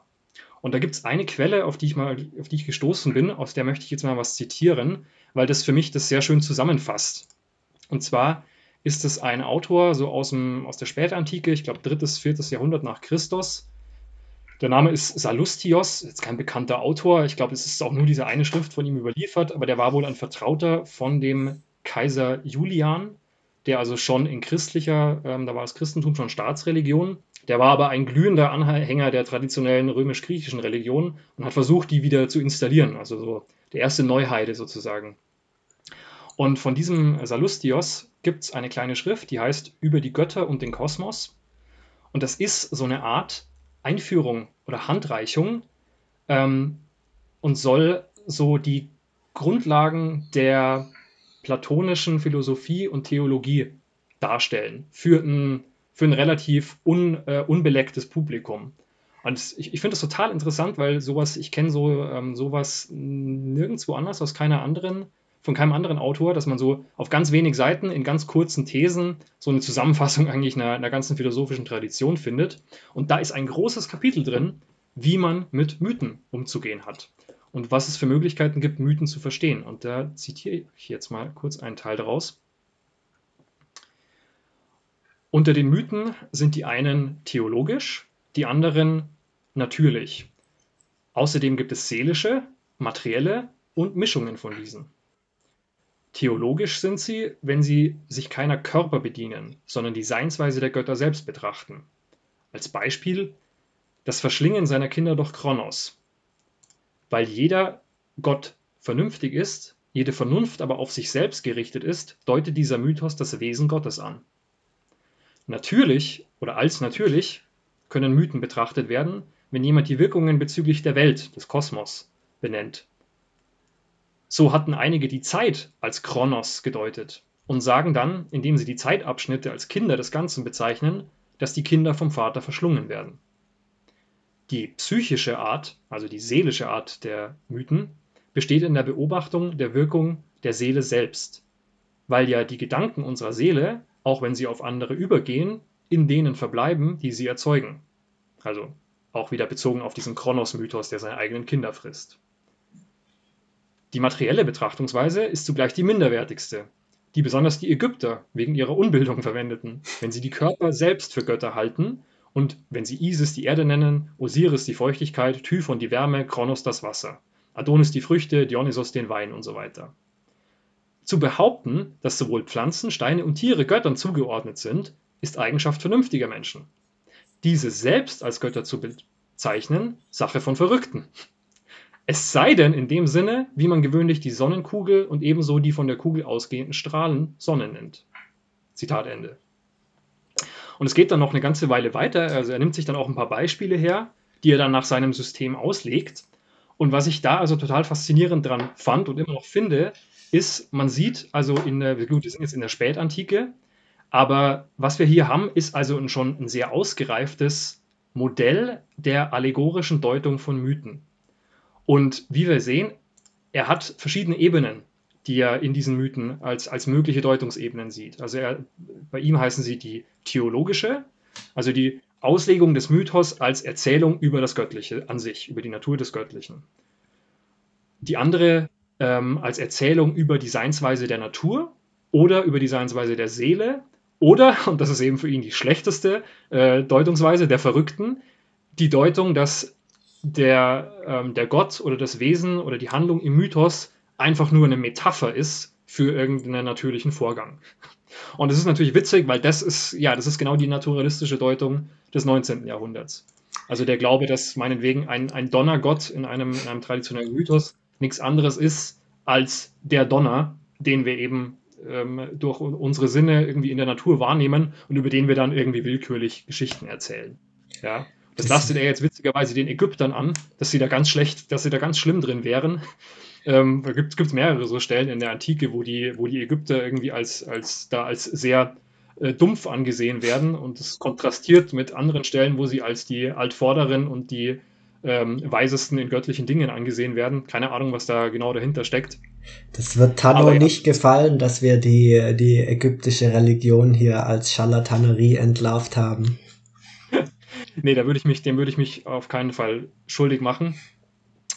Und da gibt es eine Quelle, auf die, ich mal, auf die ich gestoßen bin, aus der möchte ich jetzt mal was zitieren, weil das für mich das sehr schön zusammenfasst. Und zwar ist es ein Autor so aus, dem, aus der Spätantike, ich glaube drittes, viertes Jahrhundert nach Christus. Der Name ist Salustios, jetzt kein bekannter Autor. Ich glaube, es ist auch nur diese eine Schrift von ihm überliefert, aber der war wohl ein Vertrauter von dem Kaiser Julian, der also schon in christlicher, ähm, da war das Christentum schon Staatsreligion. Der war aber ein glühender Anhänger der traditionellen römisch-griechischen Religion und hat versucht, die wieder zu installieren. Also so der erste Neuheide sozusagen. Und von diesem Salustios gibt es eine kleine Schrift, die heißt Über die Götter und den Kosmos. Und das ist so eine Art Einführung oder Handreichung ähm, und soll so die Grundlagen der platonischen Philosophie und Theologie darstellen für ein, für ein relativ un, äh, unbelecktes Publikum. Und ich, ich finde das total interessant, weil sowas, ich kenne so ähm, sowas nirgendwo anders aus keiner anderen von keinem anderen Autor, dass man so auf ganz wenig Seiten in ganz kurzen Thesen so eine Zusammenfassung eigentlich einer, einer ganzen philosophischen Tradition findet. Und da ist ein großes Kapitel drin, wie man mit Mythen umzugehen hat und was es für Möglichkeiten gibt, Mythen zu verstehen. Und da zitiere ich jetzt mal kurz einen Teil daraus. Unter den Mythen sind die einen theologisch, die anderen natürlich. Außerdem gibt es seelische, materielle und Mischungen von diesen. Theologisch sind sie, wenn sie sich keiner Körper bedienen, sondern die Seinsweise der Götter selbst betrachten. Als Beispiel das Verschlingen seiner Kinder durch Kronos. Weil jeder Gott vernünftig ist, jede Vernunft aber auf sich selbst gerichtet ist, deutet dieser Mythos das Wesen Gottes an. Natürlich oder als natürlich können Mythen betrachtet werden, wenn jemand die Wirkungen bezüglich der Welt, des Kosmos, benennt so hatten einige die Zeit als Chronos gedeutet und sagen dann, indem sie die Zeitabschnitte als Kinder des Ganzen bezeichnen, dass die Kinder vom Vater verschlungen werden. Die psychische Art, also die seelische Art der Mythen, besteht in der Beobachtung der Wirkung der Seele selbst, weil ja die Gedanken unserer Seele, auch wenn sie auf andere übergehen, in denen verbleiben, die sie erzeugen. Also auch wieder bezogen auf diesen Kronos-Mythos, der seine eigenen Kinder frisst. Die materielle Betrachtungsweise ist zugleich die minderwertigste, die besonders die Ägypter wegen ihrer Unbildung verwendeten, wenn sie die Körper selbst für Götter halten und wenn sie Isis die Erde nennen, Osiris die Feuchtigkeit, Typhon die Wärme, Kronos das Wasser, Adonis die Früchte, Dionysos den Wein und so weiter. Zu behaupten, dass sowohl Pflanzen, Steine und Tiere Göttern zugeordnet sind, ist Eigenschaft vernünftiger Menschen. Diese selbst als Götter zu bezeichnen, Sache von Verrückten. Es sei denn in dem Sinne, wie man gewöhnlich die Sonnenkugel und ebenso die von der Kugel ausgehenden Strahlen Sonne nennt. Zitat Ende. Und es geht dann noch eine ganze Weile weiter. Also er nimmt sich dann auch ein paar Beispiele her, die er dann nach seinem System auslegt. Und was ich da also total faszinierend dran fand und immer noch finde, ist, man sieht also in der, gut, wir sind jetzt in der Spätantike, aber was wir hier haben, ist also schon ein sehr ausgereiftes Modell der allegorischen Deutung von Mythen. Und wie wir sehen, er hat verschiedene Ebenen, die er in diesen Mythen als, als mögliche Deutungsebenen sieht. Also er, bei ihm heißen sie die theologische, also die Auslegung des Mythos als Erzählung über das Göttliche an sich, über die Natur des Göttlichen. Die andere ähm, als Erzählung über die Seinsweise der Natur oder über die Seinsweise der Seele Oder, und das ist eben für ihn die schlechteste äh, Deutungsweise der Verrückten, die Deutung, dass der, ähm, der Gott oder das Wesen oder die Handlung im Mythos einfach nur eine Metapher ist für irgendeinen natürlichen Vorgang. Und das ist natürlich witzig, weil das ist, ja, das ist genau die naturalistische Deutung des 19. Jahrhunderts. Also der Glaube, dass meinetwegen ein, ein Donnergott in einem, in einem traditionellen Mythos nichts anderes ist als der Donner, den wir eben ähm, durch unsere Sinne irgendwie in der Natur wahrnehmen und über den wir dann irgendwie willkürlich Geschichten erzählen. Ja. Das lastet er jetzt witzigerweise den Ägyptern an, dass sie da ganz schlecht, dass sie da ganz schlimm drin wären. Ähm, da gibt es mehrere so Stellen in der Antike, wo die, wo die Ägypter irgendwie als, als, da als sehr äh, dumpf angesehen werden und das kontrastiert mit anderen Stellen, wo sie als die Altvorderen und die ähm, Weisesten in göttlichen Dingen angesehen werden. Keine Ahnung, was da genau dahinter steckt. Das wird Tanno ja. nicht gefallen, dass wir die, die ägyptische Religion hier als Scharlatanerie entlarvt haben. nee, da würde ich mich, dem würde ich mich auf keinen Fall schuldig machen.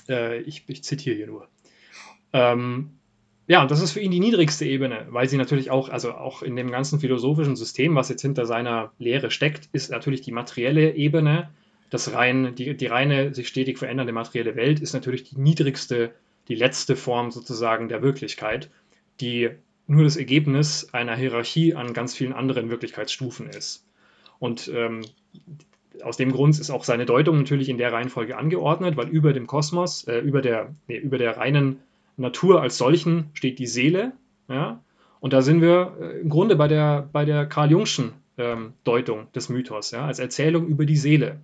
Äh, ich, ich zitiere hier nur. Ähm, ja, und das ist für ihn die niedrigste Ebene, weil sie natürlich auch, also auch in dem ganzen philosophischen System, was jetzt hinter seiner Lehre steckt, ist natürlich die materielle Ebene, das rein, die, die reine, sich stetig verändernde materielle Welt ist natürlich die niedrigste, die letzte Form sozusagen der Wirklichkeit, die nur das Ergebnis einer Hierarchie an ganz vielen anderen Wirklichkeitsstufen ist. Und ähm, aus dem Grund ist auch seine Deutung natürlich in der Reihenfolge angeordnet, weil über dem Kosmos, äh, über, der, nee, über der reinen Natur als solchen steht die Seele. Ja? Und da sind wir äh, im Grunde bei der, bei der Karl Jungschen ähm, Deutung des Mythos, ja? als Erzählung über die Seele.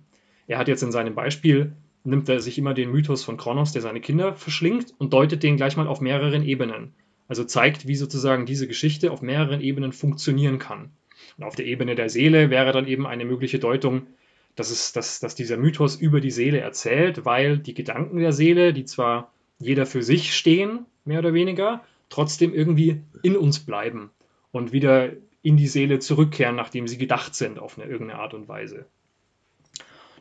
Er hat jetzt in seinem Beispiel, nimmt er sich immer den Mythos von Kronos, der seine Kinder verschlingt, und deutet den gleich mal auf mehreren Ebenen. Also zeigt, wie sozusagen diese Geschichte auf mehreren Ebenen funktionieren kann. Und auf der Ebene der Seele wäre dann eben eine mögliche Deutung, dass, es, dass, dass dieser Mythos über die Seele erzählt, weil die Gedanken der Seele, die zwar jeder für sich stehen, mehr oder weniger, trotzdem irgendwie in uns bleiben und wieder in die Seele zurückkehren, nachdem sie gedacht sind auf eine irgendeine Art und Weise.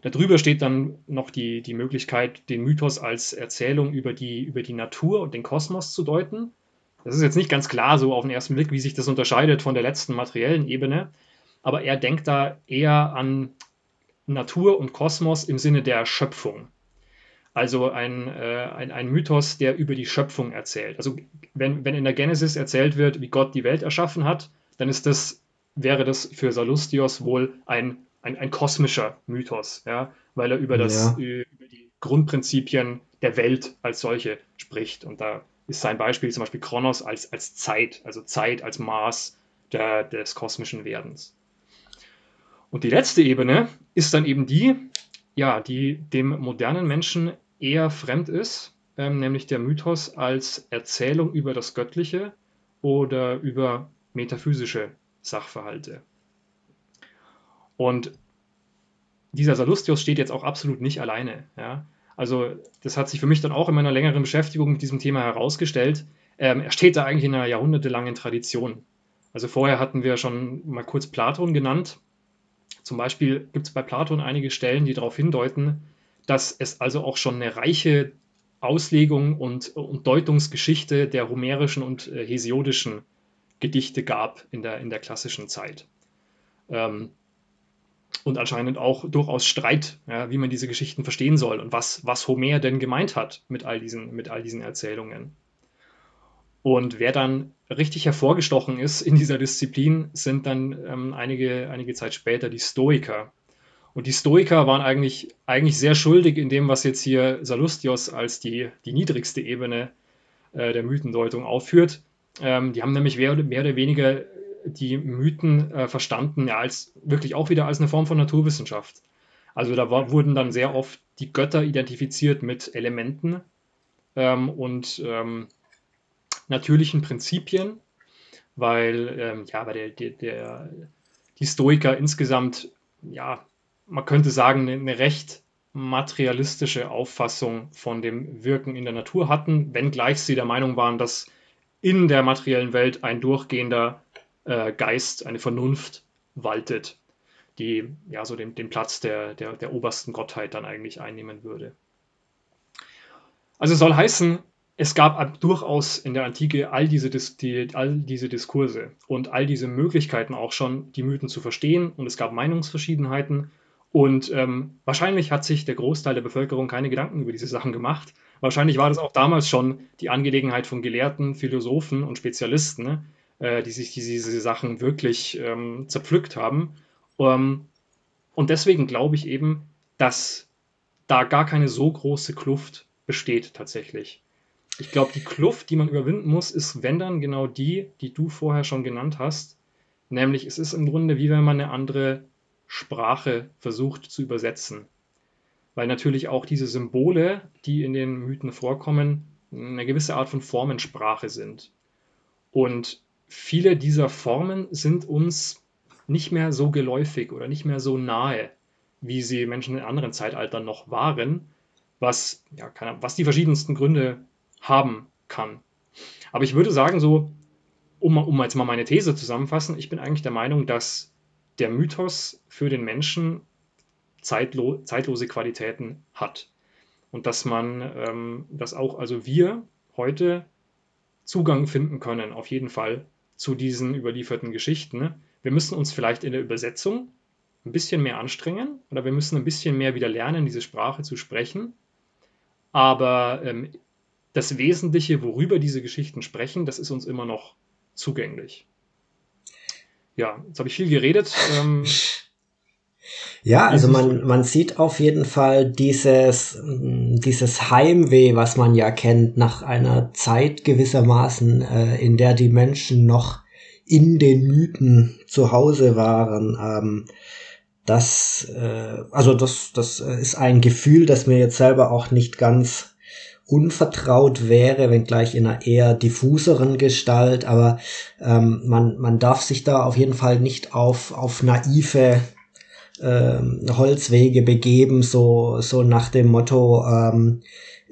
Darüber steht dann noch die, die Möglichkeit, den Mythos als Erzählung über die, über die Natur und den Kosmos zu deuten. Das ist jetzt nicht ganz klar so auf den ersten Blick, wie sich das unterscheidet von der letzten materiellen Ebene, aber er denkt da eher an Natur und Kosmos im Sinne der Schöpfung. Also ein, äh, ein, ein Mythos, der über die Schöpfung erzählt. Also wenn, wenn in der Genesis erzählt wird, wie Gott die Welt erschaffen hat, dann ist das, wäre das für Salustios wohl ein, ein, ein kosmischer Mythos, ja, weil er über, das, ja. über die Grundprinzipien der Welt als solche spricht. Und da ist sein Beispiel zum Beispiel Kronos als, als Zeit, also Zeit als Maß der, des kosmischen Werdens. Und die letzte Ebene ist dann eben die, ja, die dem modernen Menschen eher fremd ist, ähm, nämlich der Mythos als Erzählung über das Göttliche oder über metaphysische Sachverhalte. Und dieser Salustius steht jetzt auch absolut nicht alleine. Ja? Also das hat sich für mich dann auch in meiner längeren Beschäftigung mit diesem Thema herausgestellt. Ähm, er steht da eigentlich in einer jahrhundertelangen Tradition. Also vorher hatten wir schon mal kurz Platon genannt. Zum Beispiel gibt es bei Platon einige Stellen, die darauf hindeuten, dass es also auch schon eine reiche Auslegung und, und Deutungsgeschichte der homerischen und äh, hesiodischen Gedichte gab in der, in der klassischen Zeit. Ähm, und anscheinend auch durchaus Streit, ja, wie man diese Geschichten verstehen soll und was, was Homer denn gemeint hat mit all diesen, mit all diesen Erzählungen. Und wer dann richtig hervorgestochen ist in dieser Disziplin, sind dann ähm, einige, einige Zeit später die Stoiker. Und die Stoiker waren eigentlich, eigentlich sehr schuldig in dem, was jetzt hier Salustios als die, die niedrigste Ebene äh, der Mythendeutung aufführt. Ähm, die haben nämlich mehr, mehr oder weniger die Mythen äh, verstanden, ja, als wirklich auch wieder als eine Form von Naturwissenschaft. Also da war, wurden dann sehr oft die Götter identifiziert mit Elementen ähm, und ähm, natürlichen Prinzipien, weil, ähm, ja, weil der, der, der, die Stoiker insgesamt, ja, man könnte sagen, eine, eine recht materialistische Auffassung von dem Wirken in der Natur hatten, wenngleich sie der Meinung waren, dass in der materiellen Welt ein durchgehender äh, Geist, eine Vernunft waltet, die ja so den, den Platz der, der, der obersten Gottheit dann eigentlich einnehmen würde. Also soll heißen, es gab durchaus in der Antike all diese, die, all diese Diskurse und all diese Möglichkeiten auch schon, die Mythen zu verstehen. Und es gab Meinungsverschiedenheiten. Und ähm, wahrscheinlich hat sich der Großteil der Bevölkerung keine Gedanken über diese Sachen gemacht. Wahrscheinlich war das auch damals schon die Angelegenheit von Gelehrten, Philosophen und Spezialisten, ne, äh, die sich diese Sachen wirklich ähm, zerpflückt haben. Ähm, und deswegen glaube ich eben, dass da gar keine so große Kluft besteht tatsächlich. Ich glaube, die Kluft, die man überwinden muss, ist, wenn dann genau die, die du vorher schon genannt hast. Nämlich, es ist im Grunde wie wenn man eine andere Sprache versucht zu übersetzen. Weil natürlich auch diese Symbole, die in den Mythen vorkommen, eine gewisse Art von Formensprache sind. Und viele dieser Formen sind uns nicht mehr so geläufig oder nicht mehr so nahe, wie sie Menschen in anderen Zeitaltern noch waren, was, ja, keine, was die verschiedensten Gründe haben kann. Aber ich würde sagen, so, um, um jetzt mal meine These zusammenfassen, ich bin eigentlich der Meinung, dass der Mythos für den Menschen zeitlo zeitlose Qualitäten hat. Und dass man, ähm, dass auch also wir heute Zugang finden können, auf jeden Fall, zu diesen überlieferten Geschichten. Wir müssen uns vielleicht in der Übersetzung ein bisschen mehr anstrengen oder wir müssen ein bisschen mehr wieder lernen, diese Sprache zu sprechen. Aber ähm, das Wesentliche, worüber diese Geschichten sprechen, das ist uns immer noch zugänglich. Ja, jetzt habe ich viel geredet. Ähm, ja, also man, man sieht auf jeden Fall dieses, dieses Heimweh, was man ja kennt, nach einer Zeit gewissermaßen, äh, in der die Menschen noch in den Mythen zu Hause waren. Ähm, das, äh, also das, das ist ein Gefühl, das mir jetzt selber auch nicht ganz unvertraut wäre, wenngleich in einer eher diffuseren Gestalt, aber ähm, man, man darf sich da auf jeden Fall nicht auf, auf naive ähm, Holzwege begeben, so, so nach dem Motto, ähm,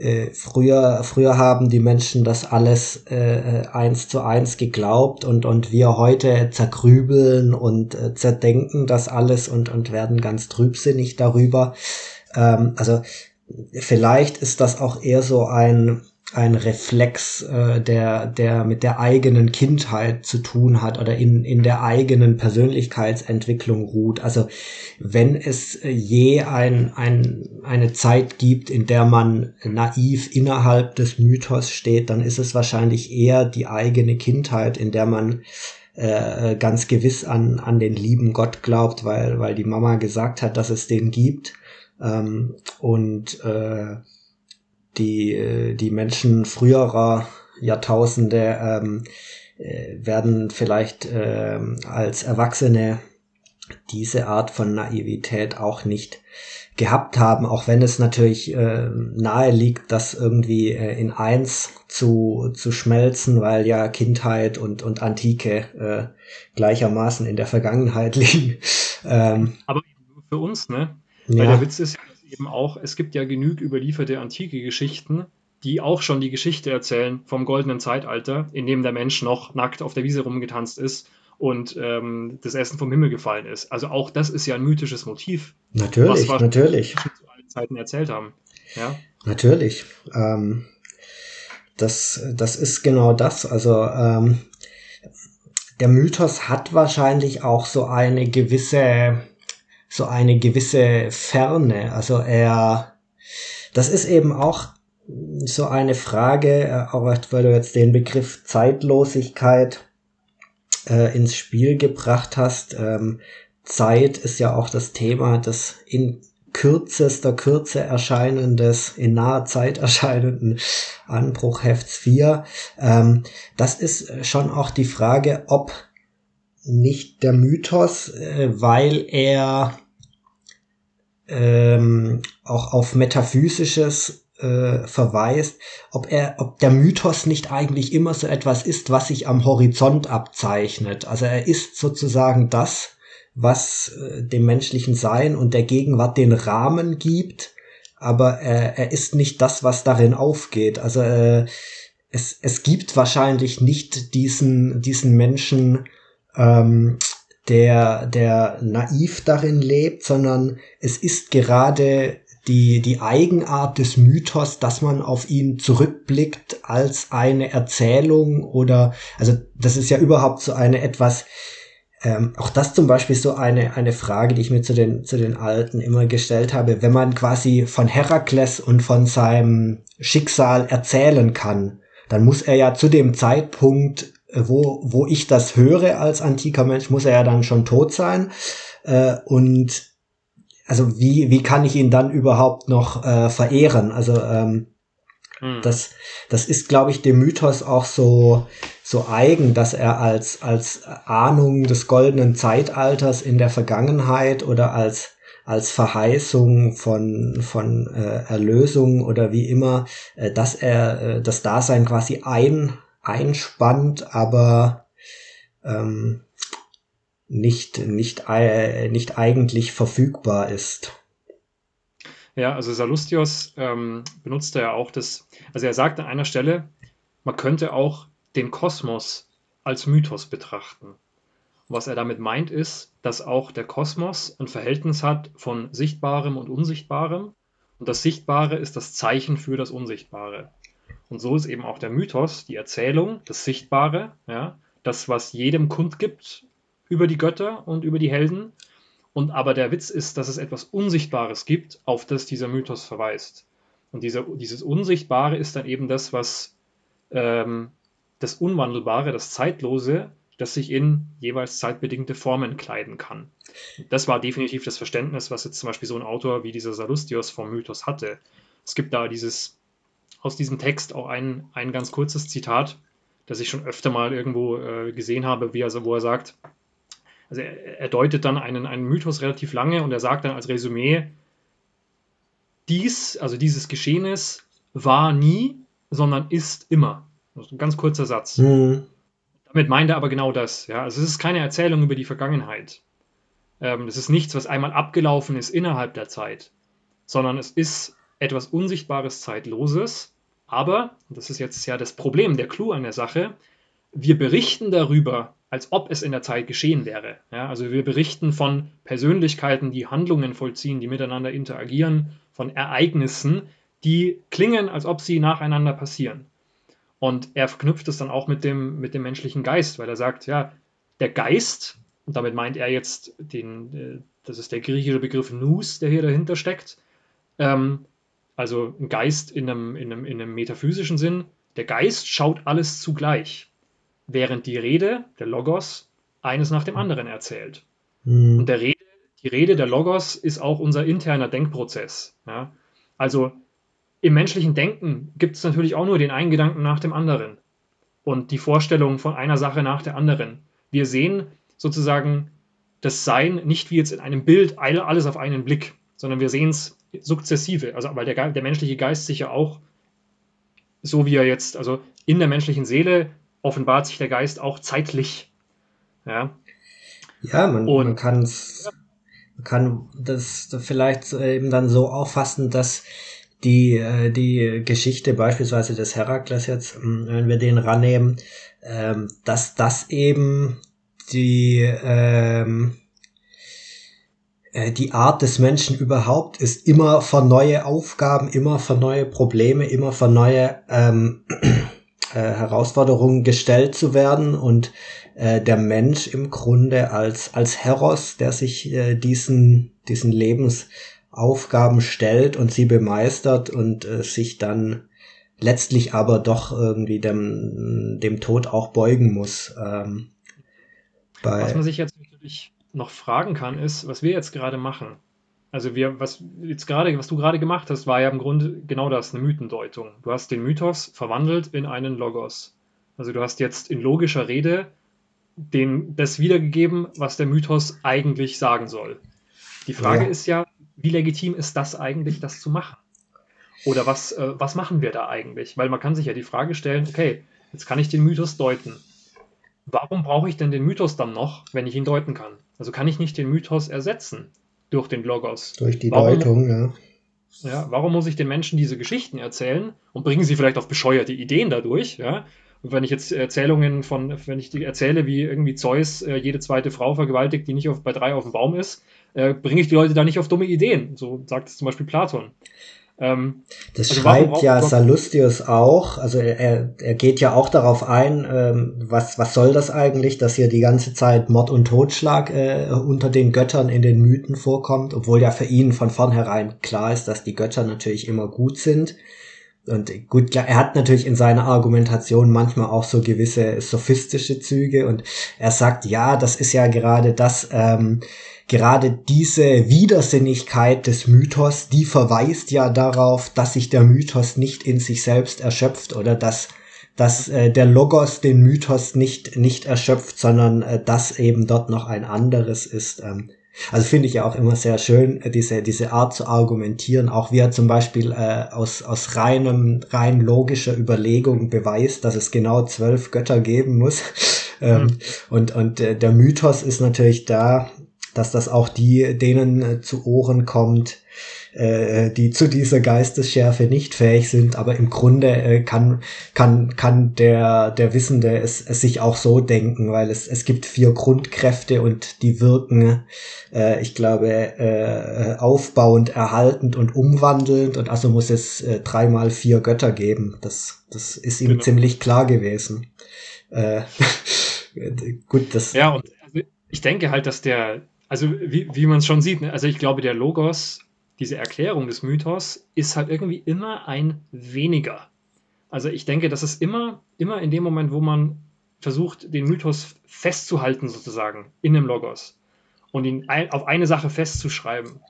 äh, früher, früher haben die Menschen das alles äh, eins zu eins geglaubt und, und wir heute zergrübeln und äh, zerdenken das alles und, und werden ganz trübsinnig darüber. Ähm, also vielleicht ist das auch eher so ein, ein Reflex, äh, der, der mit der eigenen Kindheit zu tun hat oder in, in der eigenen Persönlichkeitsentwicklung ruht. Also wenn es je ein, ein, eine Zeit gibt, in der man naiv innerhalb des Mythos steht, dann ist es wahrscheinlich eher die eigene Kindheit, in der man äh, ganz gewiss an, an den lieben Gott glaubt, weil, weil die Mama gesagt hat, dass es den gibt ähm, und äh, die, äh, die Menschen früherer Jahrtausende ähm, äh, werden vielleicht äh, als Erwachsene diese Art von Naivität auch nicht gehabt haben, auch wenn es natürlich äh, nahe liegt, das irgendwie äh, in eins zu, zu schmelzen, weil ja Kindheit und, und Antike äh, gleichermaßen in der Vergangenheit liegen. Ähm, Aber für uns, ne? Weil der Witz ist ja eben auch, es gibt ja genug überlieferte antike Geschichten, die auch schon die Geschichte erzählen vom goldenen Zeitalter, in dem der Mensch noch nackt auf der Wiese rumgetanzt ist und ähm, das Essen vom Himmel gefallen ist. Also auch das ist ja ein mythisches Motiv. Natürlich, was natürlich. Zu allen Zeiten erzählt haben. Ja? Natürlich. Ähm, das, das ist genau das. Also ähm, der Mythos hat wahrscheinlich auch so eine gewisse so eine gewisse Ferne. Also er, das ist eben auch so eine Frage, äh, aber weil du jetzt den Begriff Zeitlosigkeit äh, ins Spiel gebracht hast. Ähm, Zeit ist ja auch das Thema des in kürzester Kürze erscheinendes, in naher Zeit erscheinenden Anbruchhefts 4. Ähm, das ist schon auch die Frage, ob nicht der Mythos, äh, weil er ähm, auch auf metaphysisches äh, verweist, ob er, ob der Mythos nicht eigentlich immer so etwas ist, was sich am Horizont abzeichnet. Also er ist sozusagen das, was äh, dem menschlichen Sein und der Gegenwart den Rahmen gibt, aber äh, er ist nicht das, was darin aufgeht. Also äh, es, es gibt wahrscheinlich nicht diesen, diesen Menschen, ähm, der, der naiv darin lebt, sondern es ist gerade die, die Eigenart des Mythos, dass man auf ihn zurückblickt als eine Erzählung oder, also das ist ja überhaupt so eine etwas, ähm, auch das zum Beispiel so eine, eine Frage, die ich mir zu den, zu den Alten immer gestellt habe. Wenn man quasi von Herakles und von seinem Schicksal erzählen kann, dann muss er ja zu dem Zeitpunkt, wo, wo ich das höre als antiker Mensch, muss er ja dann schon tot sein. Äh, und also wie, wie kann ich ihn dann überhaupt noch äh, verehren? Also ähm, hm. das, das ist, glaube ich, dem Mythos auch so, so eigen, dass er als, als Ahnung des goldenen Zeitalters in der Vergangenheit oder als, als Verheißung von, von äh, Erlösung oder wie immer, äh, dass er äh, das Dasein quasi ein, einspannt, aber ähm, nicht, nicht, äh, nicht eigentlich verfügbar ist. Ja, also Salustios ähm, benutzt ja auch das, also er sagt an einer Stelle, man könnte auch den Kosmos als Mythos betrachten. was er damit meint, ist, dass auch der Kosmos ein Verhältnis hat von Sichtbarem und Unsichtbarem. Und das Sichtbare ist das Zeichen für das Unsichtbare. Und so ist eben auch der Mythos, die Erzählung, das Sichtbare, ja, das, was jedem Kund gibt über die Götter und über die Helden. Und aber der Witz ist, dass es etwas Unsichtbares gibt, auf das dieser Mythos verweist. Und dieser, dieses Unsichtbare ist dann eben das, was ähm, das Unwandelbare, das Zeitlose, das sich in jeweils zeitbedingte Formen kleiden kann. Das war definitiv das Verständnis, was jetzt zum Beispiel so ein Autor wie dieser Salustios vom Mythos hatte. Es gibt da dieses, aus diesem Text auch ein, ein ganz kurzes Zitat, das ich schon öfter mal irgendwo äh, gesehen habe, wie er, wo er sagt, also er, er deutet dann einen, einen Mythos relativ lange und er sagt dann als Resümee, dies, also dieses Geschehnis war nie, sondern ist immer. Das ist ein ganz kurzer Satz. Mhm. Damit meint er aber genau das. Ja? Also es ist keine Erzählung über die Vergangenheit. Ähm, es ist nichts, was einmal abgelaufen ist innerhalb der Zeit, sondern es ist etwas Unsichtbares, Zeitloses. Aber, und das ist jetzt ja das Problem, der Clou an der Sache, wir berichten darüber, als ob es in der Zeit geschehen wäre. Ja, also wir berichten von Persönlichkeiten, die Handlungen vollziehen, die miteinander interagieren, von Ereignissen, die klingen, als ob sie nacheinander passieren. Und er verknüpft es dann auch mit dem, mit dem menschlichen Geist, weil er sagt, ja, der Geist, und damit meint er jetzt den, äh, das ist der griechische Begriff Nous, der hier dahinter steckt, ähm, also ein Geist in einem, in, einem, in einem metaphysischen Sinn, der Geist schaut alles zugleich, während die Rede, der Logos, eines nach dem anderen erzählt. Mhm. Und der Rede, die Rede der Logos ist auch unser interner Denkprozess. Ja? Also im menschlichen Denken gibt es natürlich auch nur den einen Gedanken nach dem anderen und die Vorstellung von einer Sache nach der anderen. Wir sehen sozusagen das Sein nicht wie jetzt in einem Bild alles auf einen Blick, sondern wir sehen es sukzessive. Also, weil der, der menschliche Geist sich ja auch, so wie er jetzt, also in der menschlichen Seele offenbart sich der Geist auch zeitlich. Ja, ja man, man kann es, man kann das vielleicht eben dann so auffassen, dass die, äh, die Geschichte beispielsweise des Herakles jetzt, hm, wenn wir den rannehmen, ähm, dass das eben die, ähm, äh, die Art des Menschen überhaupt ist, immer für neue Aufgaben, immer für neue Probleme, immer für neue ähm, äh, Herausforderungen gestellt zu werden und äh, der Mensch im Grunde als, als Heros, der sich äh, diesen, diesen Lebens Aufgaben stellt und sie bemeistert und äh, sich dann letztlich aber doch irgendwie dem, dem Tod auch beugen muss. Ähm, was man sich jetzt natürlich noch fragen kann, ist, was wir jetzt gerade machen. Also wir, was jetzt gerade, was du gerade gemacht hast, war ja im Grunde genau das, eine Mythendeutung. Du hast den Mythos verwandelt in einen Logos. Also du hast jetzt in logischer Rede den, das wiedergegeben, was der Mythos eigentlich sagen soll. Die Frage ja. ist ja, wie legitim ist das eigentlich, das zu machen? Oder was, äh, was machen wir da eigentlich? Weil man kann sich ja die Frage stellen, okay, jetzt kann ich den Mythos deuten. Warum brauche ich denn den Mythos dann noch, wenn ich ihn deuten kann? Also kann ich nicht den Mythos ersetzen durch den Logos? Durch die warum, Deutung, ja. Ja, warum muss ich den Menschen diese Geschichten erzählen und bringen sie vielleicht auf bescheuerte Ideen dadurch, ja? Und wenn ich jetzt Erzählungen von, wenn ich die erzähle, wie irgendwie Zeus äh, jede zweite Frau vergewaltigt, die nicht auf, bei drei auf dem Baum ist, äh, bringe ich die Leute da nicht auf dumme Ideen. So sagt es zum Beispiel Platon. Ähm, das also schreibt warum, ja Salustius auch, also er, er geht ja auch darauf ein, ähm, was, was soll das eigentlich, dass hier die ganze Zeit Mord und Totschlag äh, unter den Göttern in den Mythen vorkommt, obwohl ja für ihn von vornherein klar ist, dass die Götter natürlich immer gut sind. Und gut, er hat natürlich in seiner Argumentation manchmal auch so gewisse sophistische Züge und er sagt, ja, das ist ja gerade das, ähm, gerade diese Widersinnigkeit des Mythos, die verweist ja darauf, dass sich der Mythos nicht in sich selbst erschöpft oder dass, dass äh, der Logos den Mythos nicht, nicht erschöpft, sondern äh, dass eben dort noch ein anderes ist. Ähm, also finde ich ja auch immer sehr schön, äh, diese, diese Art zu argumentieren, auch wie er zum Beispiel äh, aus, aus reinem, rein logischer Überlegung beweist, dass es genau zwölf Götter geben muss. ähm, mhm. Und, und äh, der Mythos ist natürlich da, dass das auch die denen äh, zu Ohren kommt, äh, die zu dieser Geistesschärfe nicht fähig sind, aber im Grunde äh, kann kann kann der der Wissende es, es sich auch so denken, weil es es gibt vier Grundkräfte und die wirken, äh, ich glaube, äh, aufbauend, erhaltend und umwandelnd und also muss es äh, dreimal vier Götter geben. Das das ist ihm genau. ziemlich klar gewesen. Äh, gut, das. Ja und also ich denke halt, dass der also wie, wie man es schon sieht, ne? also ich glaube, der Logos, diese Erklärung des Mythos, ist halt irgendwie immer ein weniger. Also ich denke, das ist immer, immer in dem Moment, wo man versucht, den Mythos festzuhalten, sozusagen, in einem Logos und ihn ein, auf eine Sache festzuschreiben.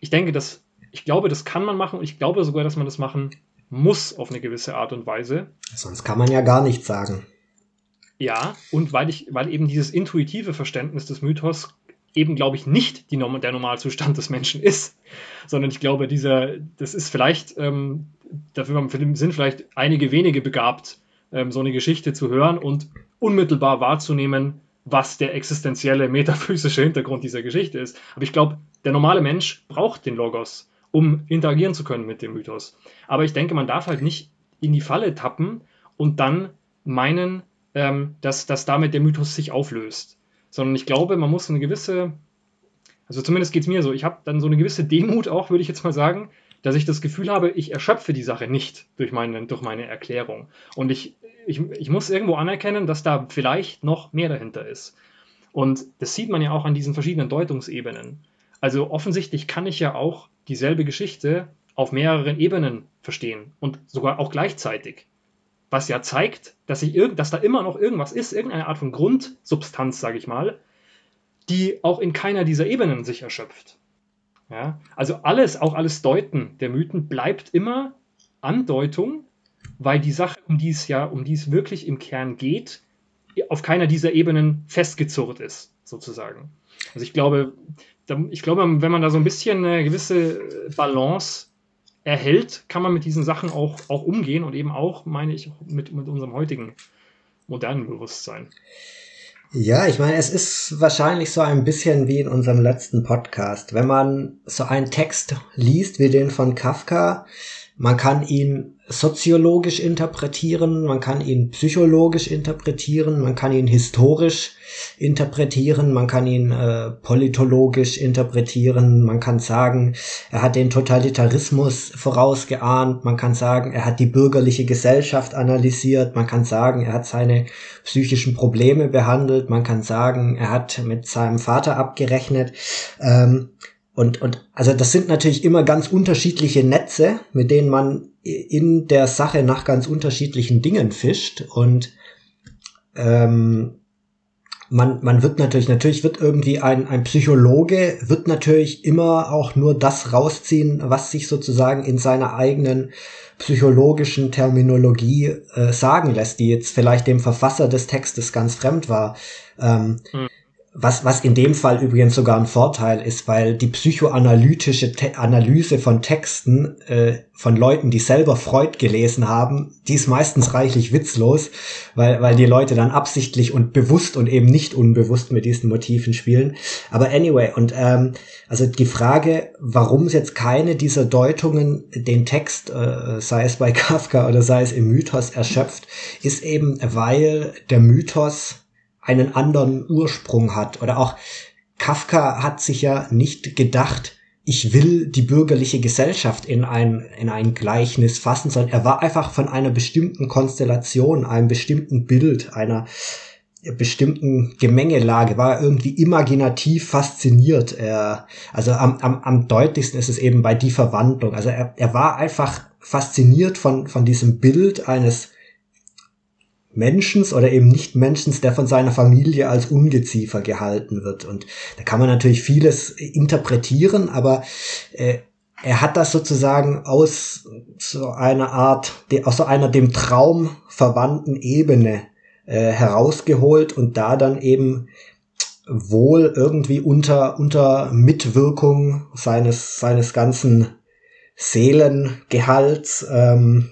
Ich denke, dass, ich glaube, das kann man machen und ich glaube sogar, dass man das machen muss auf eine gewisse Art und Weise. Sonst kann man ja gar nichts sagen. Ja, und weil ich, weil eben dieses intuitive Verständnis des Mythos eben, glaube ich, nicht die, der Normalzustand des Menschen ist, sondern ich glaube, dieser, das ist vielleicht, ähm, dafür sind vielleicht einige wenige begabt, ähm, so eine Geschichte zu hören und unmittelbar wahrzunehmen, was der existenzielle, metaphysische Hintergrund dieser Geschichte ist. Aber ich glaube, der normale Mensch braucht den Logos, um interagieren zu können mit dem Mythos. Aber ich denke, man darf halt nicht in die Falle tappen und dann meinen, ähm, dass, dass damit der Mythos sich auflöst sondern ich glaube, man muss eine gewisse, also zumindest geht es mir so, ich habe dann so eine gewisse Demut auch, würde ich jetzt mal sagen, dass ich das Gefühl habe, ich erschöpfe die Sache nicht durch meine, durch meine Erklärung. Und ich, ich, ich muss irgendwo anerkennen, dass da vielleicht noch mehr dahinter ist. Und das sieht man ja auch an diesen verschiedenen Deutungsebenen. Also offensichtlich kann ich ja auch dieselbe Geschichte auf mehreren Ebenen verstehen und sogar auch gleichzeitig was ja zeigt, dass, ich irg dass da immer noch irgendwas ist, irgendeine Art von Grundsubstanz, sage ich mal, die auch in keiner dieser Ebenen sich erschöpft. Ja? Also alles, auch alles Deuten der Mythen bleibt immer Andeutung, weil die Sache, um die es ja, um die es wirklich im Kern geht, auf keiner dieser Ebenen festgezurrt ist, sozusagen. Also ich glaube, ich glaube, wenn man da so ein bisschen eine gewisse Balance erhält, kann man mit diesen Sachen auch, auch umgehen und eben auch, meine ich, mit, mit unserem heutigen modernen Bewusstsein. Ja, ich meine, es ist wahrscheinlich so ein bisschen wie in unserem letzten Podcast. Wenn man so einen Text liest wie den von Kafka, man kann ihn soziologisch interpretieren, man kann ihn psychologisch interpretieren, man kann ihn historisch interpretieren, man kann ihn äh, politologisch interpretieren, man kann sagen, er hat den Totalitarismus vorausgeahnt, man kann sagen, er hat die bürgerliche Gesellschaft analysiert, man kann sagen, er hat seine psychischen Probleme behandelt, man kann sagen, er hat mit seinem Vater abgerechnet. Ähm, und, und also das sind natürlich immer ganz unterschiedliche Netze, mit denen man in der Sache nach ganz unterschiedlichen Dingen fischt. Und ähm, man, man wird natürlich, natürlich wird irgendwie ein, ein Psychologe, wird natürlich immer auch nur das rausziehen, was sich sozusagen in seiner eigenen psychologischen Terminologie äh, sagen lässt, die jetzt vielleicht dem Verfasser des Textes ganz fremd war. Ähm, mhm. Was, was in dem Fall übrigens sogar ein Vorteil ist, weil die psychoanalytische Te Analyse von Texten äh, von Leuten, die selber Freud gelesen haben, die ist meistens reichlich witzlos, weil, weil die Leute dann absichtlich und bewusst und eben nicht unbewusst mit diesen Motiven spielen. Aber anyway, und ähm, also die Frage, warum jetzt keine dieser Deutungen den Text, äh, sei es bei Kafka oder sei es im Mythos, erschöpft, ist eben, weil der Mythos einen anderen Ursprung hat oder auch Kafka hat sich ja nicht gedacht, ich will die bürgerliche Gesellschaft in ein, in ein Gleichnis fassen, sondern er war einfach von einer bestimmten Konstellation, einem bestimmten Bild, einer bestimmten Gemengelage, war irgendwie imaginativ fasziniert. Er, also am, am, am deutlichsten ist es eben bei die Verwandlung. Also er, er war einfach fasziniert von, von diesem Bild eines Menschens oder eben nicht Menschens, der von seiner Familie als Ungeziefer gehalten wird. Und da kann man natürlich vieles interpretieren, aber äh, er hat das sozusagen aus so einer Art, aus so einer dem Traum verwandten Ebene äh, herausgeholt und da dann eben wohl irgendwie unter, unter Mitwirkung seines, seines ganzen Seelengehalts ähm,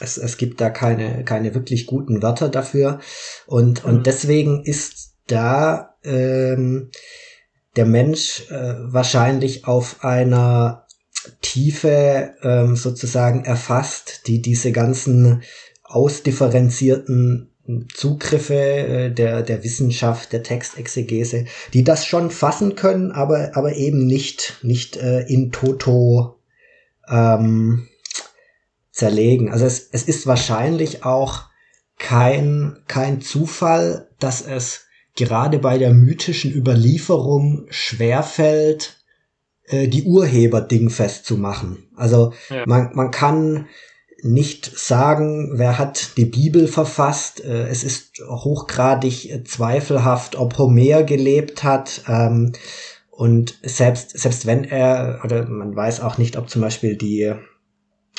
es, es gibt da keine, keine wirklich guten Wörter dafür. Und, mhm. und deswegen ist da ähm, der Mensch äh, wahrscheinlich auf einer Tiefe ähm, sozusagen erfasst, die diese ganzen ausdifferenzierten Zugriffe äh, der, der Wissenschaft, der Textexegese, die das schon fassen können, aber, aber eben nicht, nicht äh, in toto ähm, zerlegen. Also es, es ist wahrscheinlich auch kein, kein Zufall, dass es gerade bei der mythischen Überlieferung schwerfällt, äh, die Urheber dingfest zu machen. Also ja. man, man kann nicht sagen, wer hat die Bibel verfasst. Äh, es ist hochgradig zweifelhaft, ob Homer gelebt hat. Ähm, und selbst, selbst wenn er, oder man weiß auch nicht, ob zum Beispiel die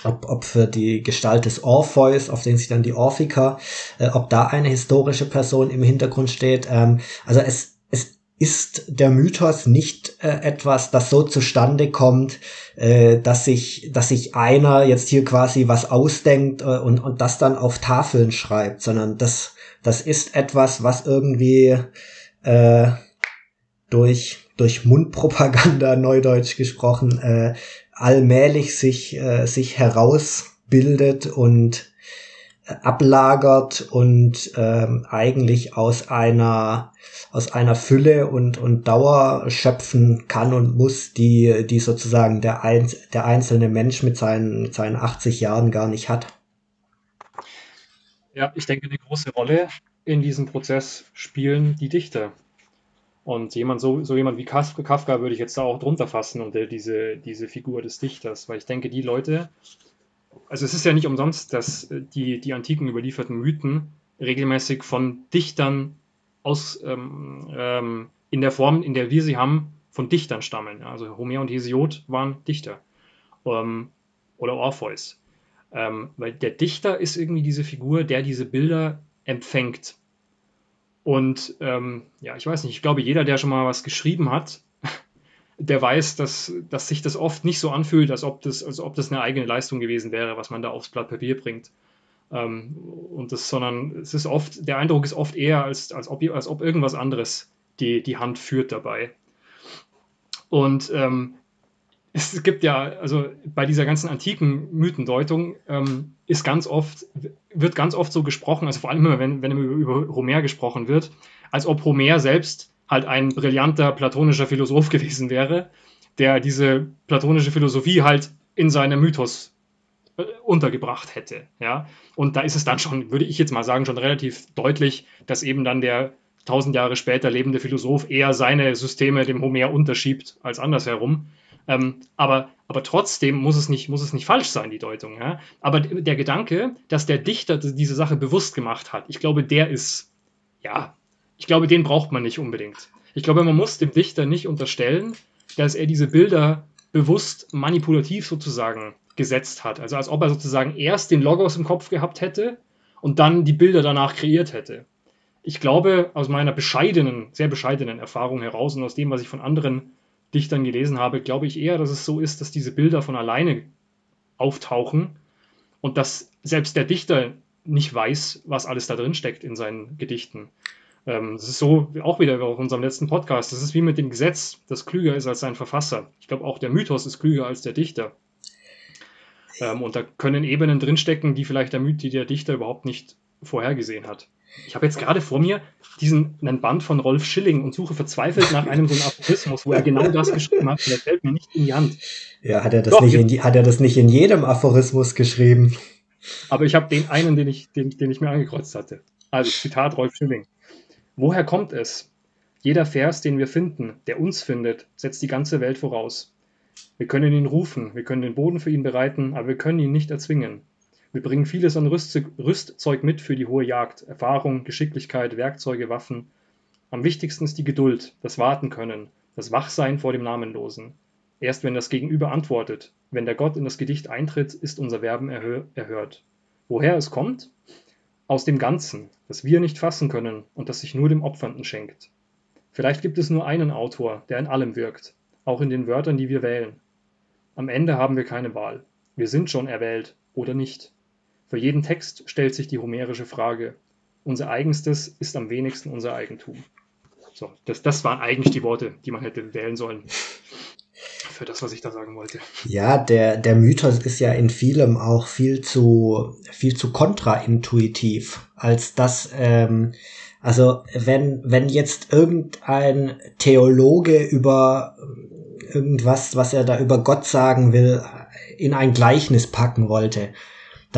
ob, ob für die Gestalt des Orpheus, auf den sich dann die Orphiker, äh, ob da eine historische Person im Hintergrund steht. Ähm, also es, es ist der Mythos nicht äh, etwas, das so zustande kommt, äh, dass sich, dass sich einer jetzt hier quasi was ausdenkt äh, und, und das dann auf Tafeln schreibt, sondern das, das ist etwas, was irgendwie äh, durch durch Mundpropaganda, neudeutsch gesprochen, äh, allmählich sich, äh, sich herausbildet und äh, ablagert und ähm, eigentlich aus einer aus einer Fülle und und Dauer schöpfen kann und muss, die die sozusagen der ein, der einzelne Mensch mit seinen mit seinen 80 Jahren gar nicht hat. Ja, ich denke, eine große Rolle in diesem Prozess spielen die Dichter. Und jemand, so, so jemand wie Kafka würde ich jetzt da auch drunter fassen unter diese, diese Figur des Dichters, weil ich denke, die Leute, also es ist ja nicht umsonst, dass äh, die, die antiken überlieferten Mythen regelmäßig von Dichtern aus, ähm, ähm, in der Form, in der wir sie haben, von Dichtern stammen. Also Homer und Hesiod waren Dichter. Ähm, oder Orpheus. Ähm, weil der Dichter ist irgendwie diese Figur, der diese Bilder empfängt und ähm, ja, ich weiß nicht, ich glaube, jeder, der schon mal was geschrieben hat, der weiß, dass, dass sich das oft nicht so anfühlt, als ob, das, als ob das eine eigene Leistung gewesen wäre, was man da aufs Blatt Papier bringt. Ähm, und das, sondern es ist oft, der Eindruck ist oft eher, als, als, ob, als ob irgendwas anderes die, die Hand führt dabei. Und ähm, es gibt ja, also bei dieser ganzen antiken Mythendeutung ähm, ist ganz oft, wird ganz oft so gesprochen, also vor allem immer, wenn, wenn über, über Homer gesprochen wird, als ob Homer selbst halt ein brillanter platonischer Philosoph gewesen wäre, der diese platonische Philosophie halt in seinem Mythos äh, untergebracht hätte. Ja? Und da ist es dann schon, würde ich jetzt mal sagen, schon relativ deutlich, dass eben dann der tausend Jahre später lebende Philosoph eher seine Systeme dem Homer unterschiebt als andersherum. Ähm, aber, aber trotzdem muss es, nicht, muss es nicht falsch sein, die Deutung. Ja? Aber der Gedanke, dass der Dichter diese Sache bewusst gemacht hat, ich glaube, der ist, ja, ich glaube, den braucht man nicht unbedingt. Ich glaube, man muss dem Dichter nicht unterstellen, dass er diese Bilder bewusst manipulativ sozusagen gesetzt hat. Also als ob er sozusagen erst den Logos im Kopf gehabt hätte und dann die Bilder danach kreiert hätte. Ich glaube, aus meiner bescheidenen, sehr bescheidenen Erfahrung heraus und aus dem, was ich von anderen Dichtern gelesen habe, glaube ich eher, dass es so ist, dass diese Bilder von alleine auftauchen und dass selbst der Dichter nicht weiß, was alles da drin steckt in seinen Gedichten. Ähm, das ist so auch wieder auf unserem letzten Podcast. Das ist wie mit dem Gesetz, das klüger ist als sein Verfasser. Ich glaube, auch der Mythos ist klüger als der Dichter. Ähm, und da können Ebenen drinstecken, die vielleicht der, die der Dichter überhaupt nicht vorhergesehen hat. Ich habe jetzt gerade vor mir diesen einen Band von Rolf Schilling und suche verzweifelt nach einem so einen Aphorismus, wo er genau das geschrieben hat und der fällt mir nicht in die Hand. Ja, hat er das, Doch, nicht, in, hat er das nicht in jedem Aphorismus geschrieben? Aber ich habe den einen, den ich, den, den ich mir angekreuzt hatte. Also Zitat Rolf Schilling. Woher kommt es? Jeder Vers, den wir finden, der uns findet, setzt die ganze Welt voraus. Wir können ihn rufen, wir können den Boden für ihn bereiten, aber wir können ihn nicht erzwingen. Wir bringen vieles an Rüstzeug mit für die hohe Jagd, Erfahrung, Geschicklichkeit, Werkzeuge, Waffen. Am wichtigsten ist die Geduld, das Warten können, das Wachsein vor dem Namenlosen. Erst wenn das Gegenüber antwortet, wenn der Gott in das Gedicht eintritt, ist unser Werben erhört. Woher es kommt? Aus dem Ganzen, das wir nicht fassen können und das sich nur dem Opfernden schenkt. Vielleicht gibt es nur einen Autor, der in allem wirkt, auch in den Wörtern, die wir wählen. Am Ende haben wir keine Wahl. Wir sind schon erwählt oder nicht. Für jeden Text stellt sich die homerische Frage. Unser eigenstes ist am wenigsten unser Eigentum. So, das, das waren eigentlich die Worte, die man hätte wählen sollen. Für das, was ich da sagen wollte. Ja, der, der Mythos ist ja in vielem auch viel zu, viel zu kontraintuitiv, als dass, ähm, also wenn, wenn jetzt irgendein Theologe über irgendwas, was er da über Gott sagen will, in ein Gleichnis packen wollte,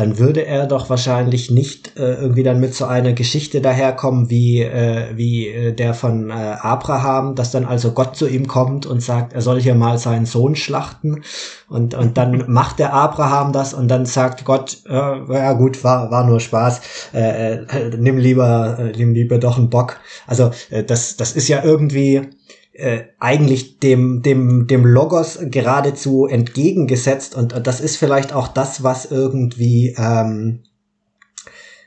dann würde er doch wahrscheinlich nicht äh, irgendwie dann mit so einer Geschichte daherkommen wie, äh, wie äh, der von äh, Abraham, dass dann also Gott zu ihm kommt und sagt, er soll hier mal seinen Sohn schlachten und, und dann macht der Abraham das und dann sagt Gott, äh, ja gut, war, war nur Spaß, äh, äh, nimm lieber, äh, nimm lieber doch einen Bock. Also äh, das, das ist ja irgendwie äh, eigentlich dem, dem, dem Logos geradezu entgegengesetzt und, und das ist vielleicht auch das, was irgendwie, ähm,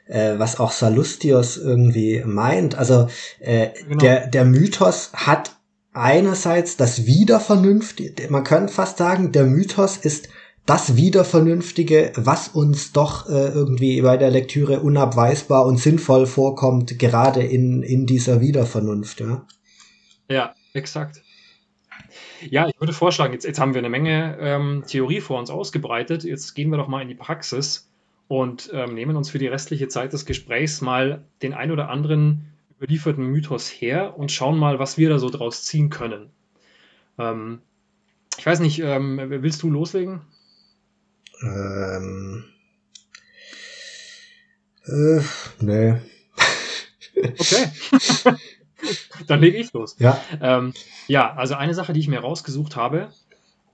äh, was auch Salustius irgendwie meint. Also äh, genau. der, der Mythos hat einerseits das Wiedervernünftige, man könnte fast sagen, der Mythos ist das Wiedervernünftige, was uns doch äh, irgendwie bei der Lektüre unabweisbar und sinnvoll vorkommt, gerade in, in dieser Wiedervernunft. Ja, ja Exakt. Ja, ich würde vorschlagen, jetzt, jetzt haben wir eine Menge ähm, Theorie vor uns ausgebreitet. Jetzt gehen wir doch mal in die Praxis und ähm, nehmen uns für die restliche Zeit des Gesprächs mal den ein oder anderen überlieferten Mythos her und schauen mal, was wir da so draus ziehen können. Ähm, ich weiß nicht, ähm, willst du loslegen? Ähm. Äh, nee. Okay. Dann lege ich los. Ja. Ähm, ja, also eine Sache, die ich mir rausgesucht habe,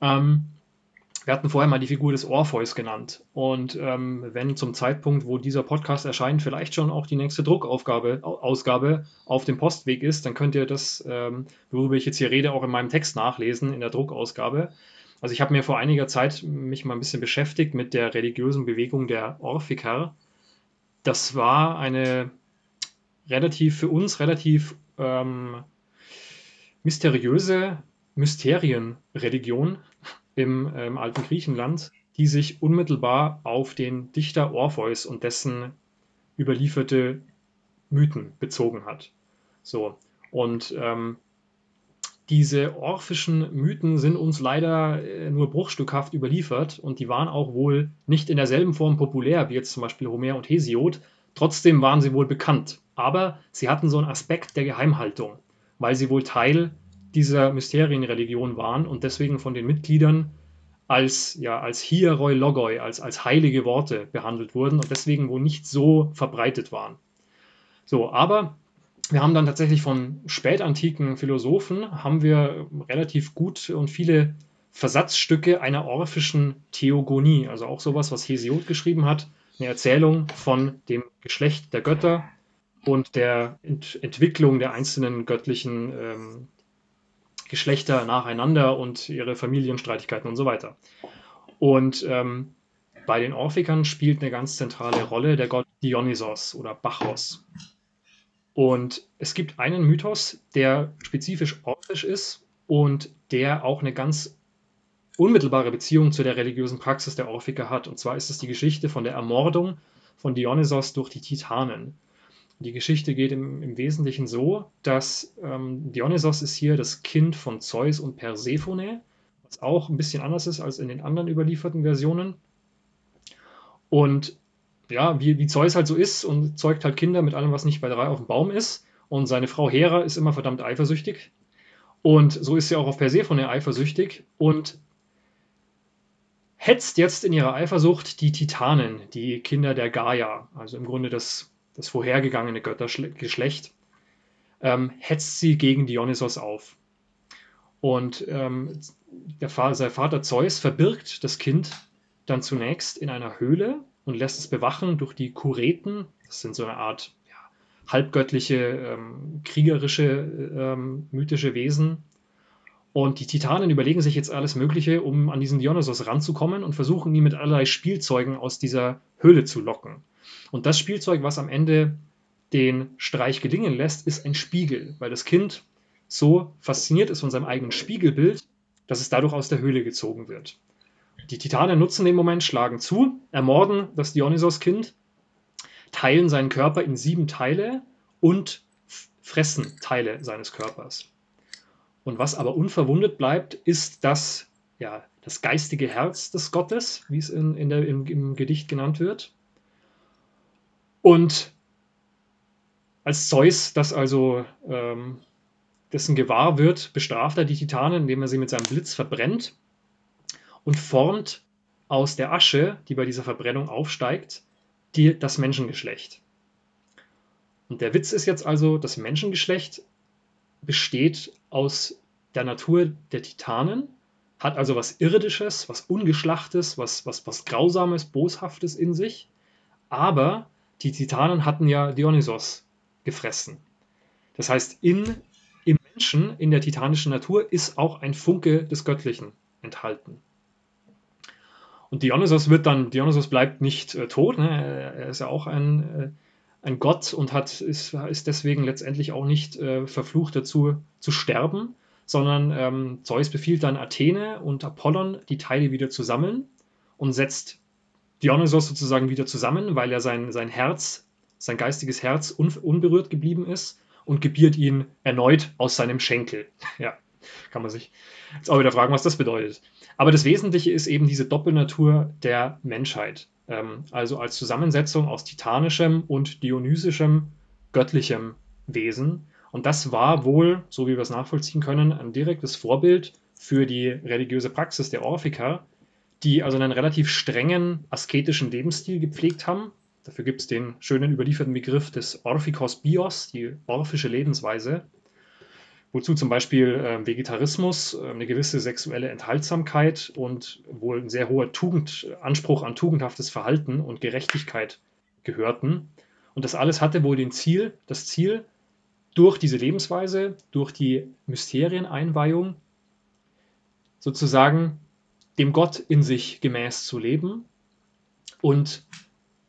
ähm, wir hatten vorher mal die Figur des Orpheus genannt. Und ähm, wenn zum Zeitpunkt, wo dieser Podcast erscheint, vielleicht schon auch die nächste Druckaufgabe, Ausgabe auf dem Postweg ist, dann könnt ihr das, ähm, worüber ich jetzt hier rede, auch in meinem Text nachlesen, in der Druckausgabe. Also ich habe mir vor einiger Zeit mich mal ein bisschen beschäftigt mit der religiösen Bewegung der Orphiker. Das war eine relativ für uns relativ ähm, mysteriöse Mysterienreligion im ähm, alten Griechenland, die sich unmittelbar auf den Dichter Orpheus und dessen überlieferte Mythen bezogen hat. So, und ähm, diese orphischen Mythen sind uns leider äh, nur bruchstückhaft überliefert und die waren auch wohl nicht in derselben Form populär wie jetzt zum Beispiel Homer und Hesiod. Trotzdem waren sie wohl bekannt aber sie hatten so einen Aspekt der Geheimhaltung, weil sie wohl Teil dieser Mysterienreligion waren und deswegen von den Mitgliedern als, ja, als Hieroi Logoi, als, als heilige Worte behandelt wurden und deswegen wohl nicht so verbreitet waren. So, aber wir haben dann tatsächlich von spätantiken Philosophen haben wir relativ gut und viele Versatzstücke einer orphischen Theogonie, also auch sowas, was Hesiod geschrieben hat, eine Erzählung von dem Geschlecht der Götter, und der Ent Entwicklung der einzelnen göttlichen ähm, Geschlechter nacheinander und ihre Familienstreitigkeiten und so weiter. Und ähm, bei den Orphikan spielt eine ganz zentrale Rolle der Gott Dionysos oder Bacchus. Und es gibt einen Mythos, der spezifisch orphisch ist und der auch eine ganz unmittelbare Beziehung zu der religiösen Praxis der Orphiker hat. Und zwar ist es die Geschichte von der Ermordung von Dionysos durch die Titanen. Die Geschichte geht im, im Wesentlichen so, dass ähm, Dionysos ist hier das Kind von Zeus und Persephone, was auch ein bisschen anders ist als in den anderen überlieferten Versionen. Und ja, wie, wie Zeus halt so ist und zeugt halt Kinder mit allem, was nicht bei drei auf dem Baum ist. Und seine Frau Hera ist immer verdammt eifersüchtig. Und so ist sie auch auf Persephone eifersüchtig und hetzt jetzt in ihrer Eifersucht die Titanen, die Kinder der Gaia, also im Grunde das, das vorhergegangene Göttergeschlecht, ähm, hetzt sie gegen Dionysos auf. Und ähm, Vater, sein Vater Zeus verbirgt das Kind dann zunächst in einer Höhle und lässt es bewachen durch die Kureten. Das sind so eine Art ja, halbgöttliche, ähm, kriegerische, ähm, mythische Wesen. Und die Titanen überlegen sich jetzt alles Mögliche, um an diesen Dionysos ranzukommen und versuchen ihn mit allerlei Spielzeugen aus dieser Höhle zu locken. Und das Spielzeug, was am Ende den Streich gelingen lässt, ist ein Spiegel, weil das Kind so fasziniert ist von seinem eigenen Spiegelbild, dass es dadurch aus der Höhle gezogen wird. Die Titanen nutzen den Moment, schlagen zu, ermorden das Dionysos-Kind, teilen seinen Körper in sieben Teile und fressen Teile seines Körpers. Und was aber unverwundet bleibt, ist das, ja, das geistige Herz des Gottes, wie es in, in der, im, im Gedicht genannt wird. Und als Zeus das also ähm, dessen gewahr wird, bestraft er die Titanen, indem er sie mit seinem Blitz verbrennt und formt aus der Asche, die bei dieser Verbrennung aufsteigt, die, das Menschengeschlecht. Und der Witz ist jetzt also, das Menschengeschlecht besteht aus der Natur der Titanen, hat also was Irdisches, was Ungeschlachtes, was, was, was Grausames, Boshaftes in sich. Aber die Titanen hatten ja Dionysos gefressen. Das heißt, in, im Menschen, in der titanischen Natur, ist auch ein Funke des Göttlichen enthalten. Und Dionysos wird dann, Dionysos bleibt nicht äh, tot, ne? er ist ja auch ein, äh, ein Gott und hat, ist, ist deswegen letztendlich auch nicht äh, verflucht dazu zu sterben, sondern ähm, Zeus befiehlt dann Athene und Apollon, die Teile wieder zu sammeln und setzt Dionysos sozusagen wieder zusammen, weil er sein, sein Herz, sein geistiges Herz un, unberührt geblieben ist und gebiert ihn erneut aus seinem Schenkel. ja, kann man sich jetzt auch wieder fragen, was das bedeutet. Aber das Wesentliche ist eben diese Doppelnatur der Menschheit. Ähm, also als Zusammensetzung aus titanischem und dionysischem göttlichem Wesen. Und das war wohl, so wie wir es nachvollziehen können, ein direktes Vorbild für die religiöse Praxis der Orphiker, die also einen relativ strengen asketischen Lebensstil gepflegt haben. Dafür gibt es den schönen überlieferten Begriff des Orphikos Bios, die orphische Lebensweise wozu zum Beispiel äh, Vegetarismus, äh, eine gewisse sexuelle Enthaltsamkeit und wohl ein sehr hoher Tugend, Anspruch an tugendhaftes Verhalten und Gerechtigkeit gehörten. Und das alles hatte wohl den Ziel, das Ziel, durch diese Lebensweise, durch die Mysterieneinweihung sozusagen dem Gott in sich gemäß zu leben und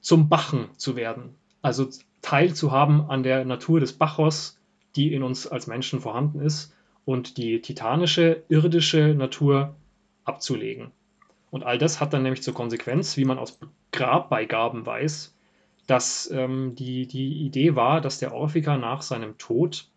zum Bachen zu werden, also teilzuhaben an der Natur des Bachos, die in uns als Menschen vorhanden ist und die titanische, irdische Natur abzulegen. Und all das hat dann nämlich zur Konsequenz, wie man aus Grabbeigaben weiß, dass ähm, die, die Idee war, dass der Orphiker nach seinem Tod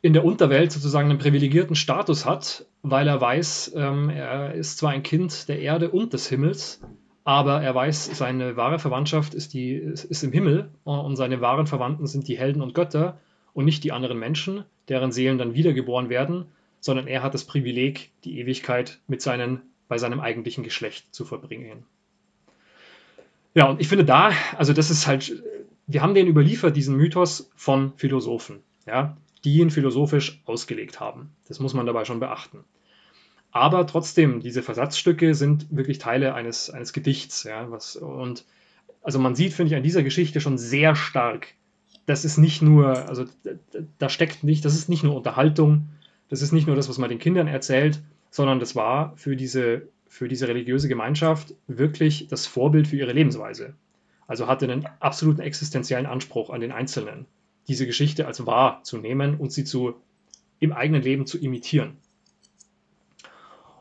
in der Unterwelt sozusagen einen privilegierten Status hat, weil er weiß, ähm, er ist zwar ein Kind der Erde und des Himmels, aber er weiß, seine wahre Verwandtschaft ist, die, ist im Himmel und seine wahren Verwandten sind die Helden und Götter und nicht die anderen Menschen, deren Seelen dann wiedergeboren werden, sondern er hat das Privileg, die Ewigkeit mit seinen, bei seinem eigentlichen Geschlecht zu verbringen. Ja, und ich finde da, also das ist halt, wir haben den überliefert, diesen Mythos von Philosophen, ja, die ihn philosophisch ausgelegt haben. Das muss man dabei schon beachten. Aber trotzdem, diese Versatzstücke sind wirklich Teile eines, eines Gedichts. Ja, was, und also man sieht, finde ich, an dieser Geschichte schon sehr stark, das ist nicht nur, also da steckt nicht, das ist nicht nur Unterhaltung, das ist nicht nur das, was man den Kindern erzählt, sondern das war für diese, für diese religiöse Gemeinschaft wirklich das Vorbild für ihre Lebensweise. Also hatte einen absoluten existenziellen Anspruch an den Einzelnen, diese Geschichte als wahr zu nehmen und sie zu, im eigenen Leben zu imitieren.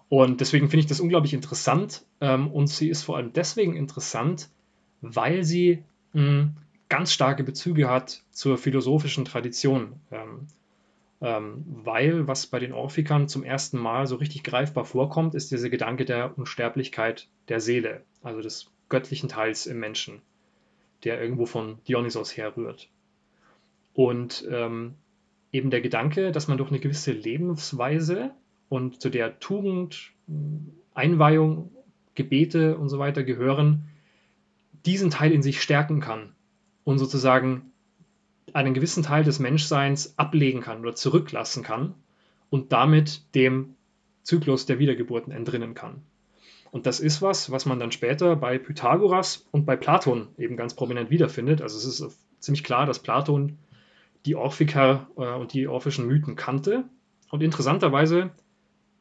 Und deswegen finde ich das unglaublich interessant. Ähm, und sie ist vor allem deswegen interessant, weil sie mh, hm, ganz starke Bezüge hat zur philosophischen Tradition. Ähm, ähm, weil was bei den Orphikan zum ersten Mal so richtig greifbar vorkommt, ist dieser Gedanke der Unsterblichkeit der Seele. Also das göttlichen Teils im Menschen, der irgendwo von Dionysos herrührt. Und ähm, eben der Gedanke, dass man durch eine gewisse Lebensweise und zu der Tugend, Einweihung, Gebete und so weiter gehören, diesen Teil in sich stärken kann und sozusagen einen gewissen Teil des Menschseins ablegen kann oder zurücklassen kann und damit dem Zyklus der Wiedergeburten entrinnen kann. Und das ist was, was man dann später bei Pythagoras und bei Platon eben ganz prominent wiederfindet. Also es ist ziemlich klar, dass Platon die Orphiker äh, und die orphischen Mythen kannte. Und interessanterweise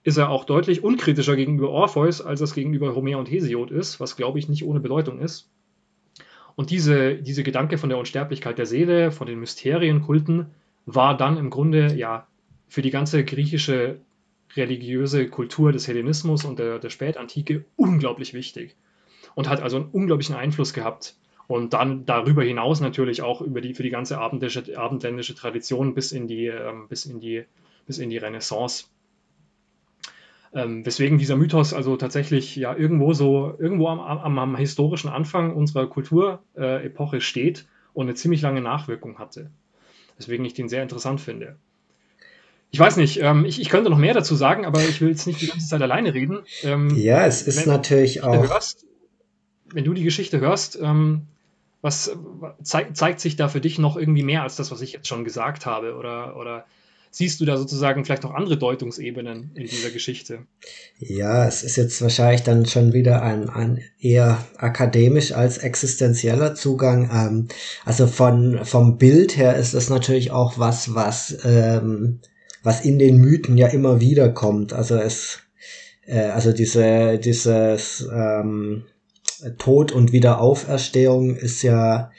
ist er auch deutlich unkritischer gegenüber Orpheus, als es gegenüber Homer und Hesiod ist, was glaube ich nicht ohne Bedeutung ist. Und diese, diese Gedanke von der Unsterblichkeit der Seele, von den Mysterienkulten, war dann im Grunde ja für die ganze griechische religiöse Kultur des Hellenismus und der, der Spätantike unglaublich wichtig und hat also einen unglaublichen Einfluss gehabt. Und dann darüber hinaus natürlich auch über die, für die ganze abendländische, abendländische Tradition bis in die, ähm, bis in die, bis in die Renaissance. Ähm, weswegen dieser Mythos also tatsächlich ja irgendwo so, irgendwo am, am, am historischen Anfang unserer Kulturepoche äh, steht und eine ziemlich lange Nachwirkung hatte. Weswegen ich den sehr interessant finde. Ich weiß nicht, ähm, ich, ich könnte noch mehr dazu sagen, aber ich will jetzt nicht die ganze Zeit alleine reden. Ähm, ja, es ist natürlich auch. Hörst, wenn du die Geschichte hörst, ähm, was zeig, zeigt sich da für dich noch irgendwie mehr als das, was ich jetzt schon gesagt habe? Oder, oder siehst du da sozusagen vielleicht noch andere Deutungsebenen in dieser Geschichte? Ja, es ist jetzt wahrscheinlich dann schon wieder ein, ein eher akademisch als existenzieller Zugang. Ähm, also von, vom Bild her ist das natürlich auch was, was ähm, was in den Mythen ja immer wieder kommt. Also es, äh, also diese, dieses ähm, Tod und Wiederauferstehung ist ja,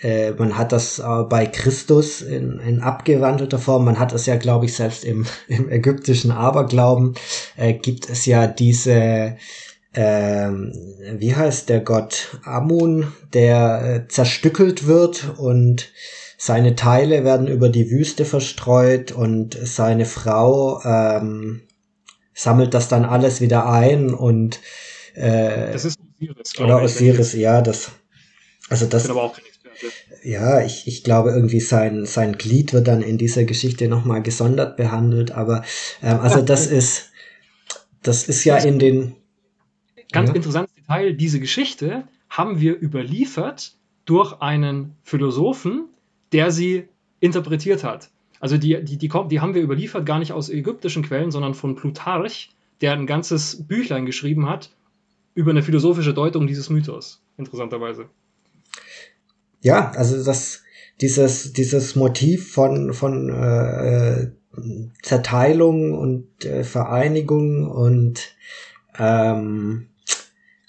äh, man hat das äh, bei Christus in, in abgewandelter Form, man hat es ja, glaube ich, selbst im, im ägyptischen Aberglauben, äh, gibt es ja diese, ähm, wie heißt der Gott? Amun, der äh, zerstückelt wird und seine Teile werden über die Wüste verstreut und seine Frau ähm, sammelt das dann alles wieder ein und äh, das ist Osiris, oder Osiris, ja, das also das ich bin aber auch kein Experte. ja, ich, ich glaube irgendwie sein sein Glied wird dann in dieser Geschichte nochmal gesondert behandelt, aber ähm, also das ist das ist ja in den ganz ja. interessantes Detail, diese Geschichte haben wir überliefert durch einen Philosophen, der sie interpretiert hat. Also die, die, die, die haben wir überliefert gar nicht aus ägyptischen Quellen, sondern von Plutarch, der ein ganzes Büchlein geschrieben hat über eine philosophische Deutung dieses Mythos, interessanterweise. Ja, also das, dieses, dieses Motiv von, von äh, Zerteilung und äh, Vereinigung und ähm,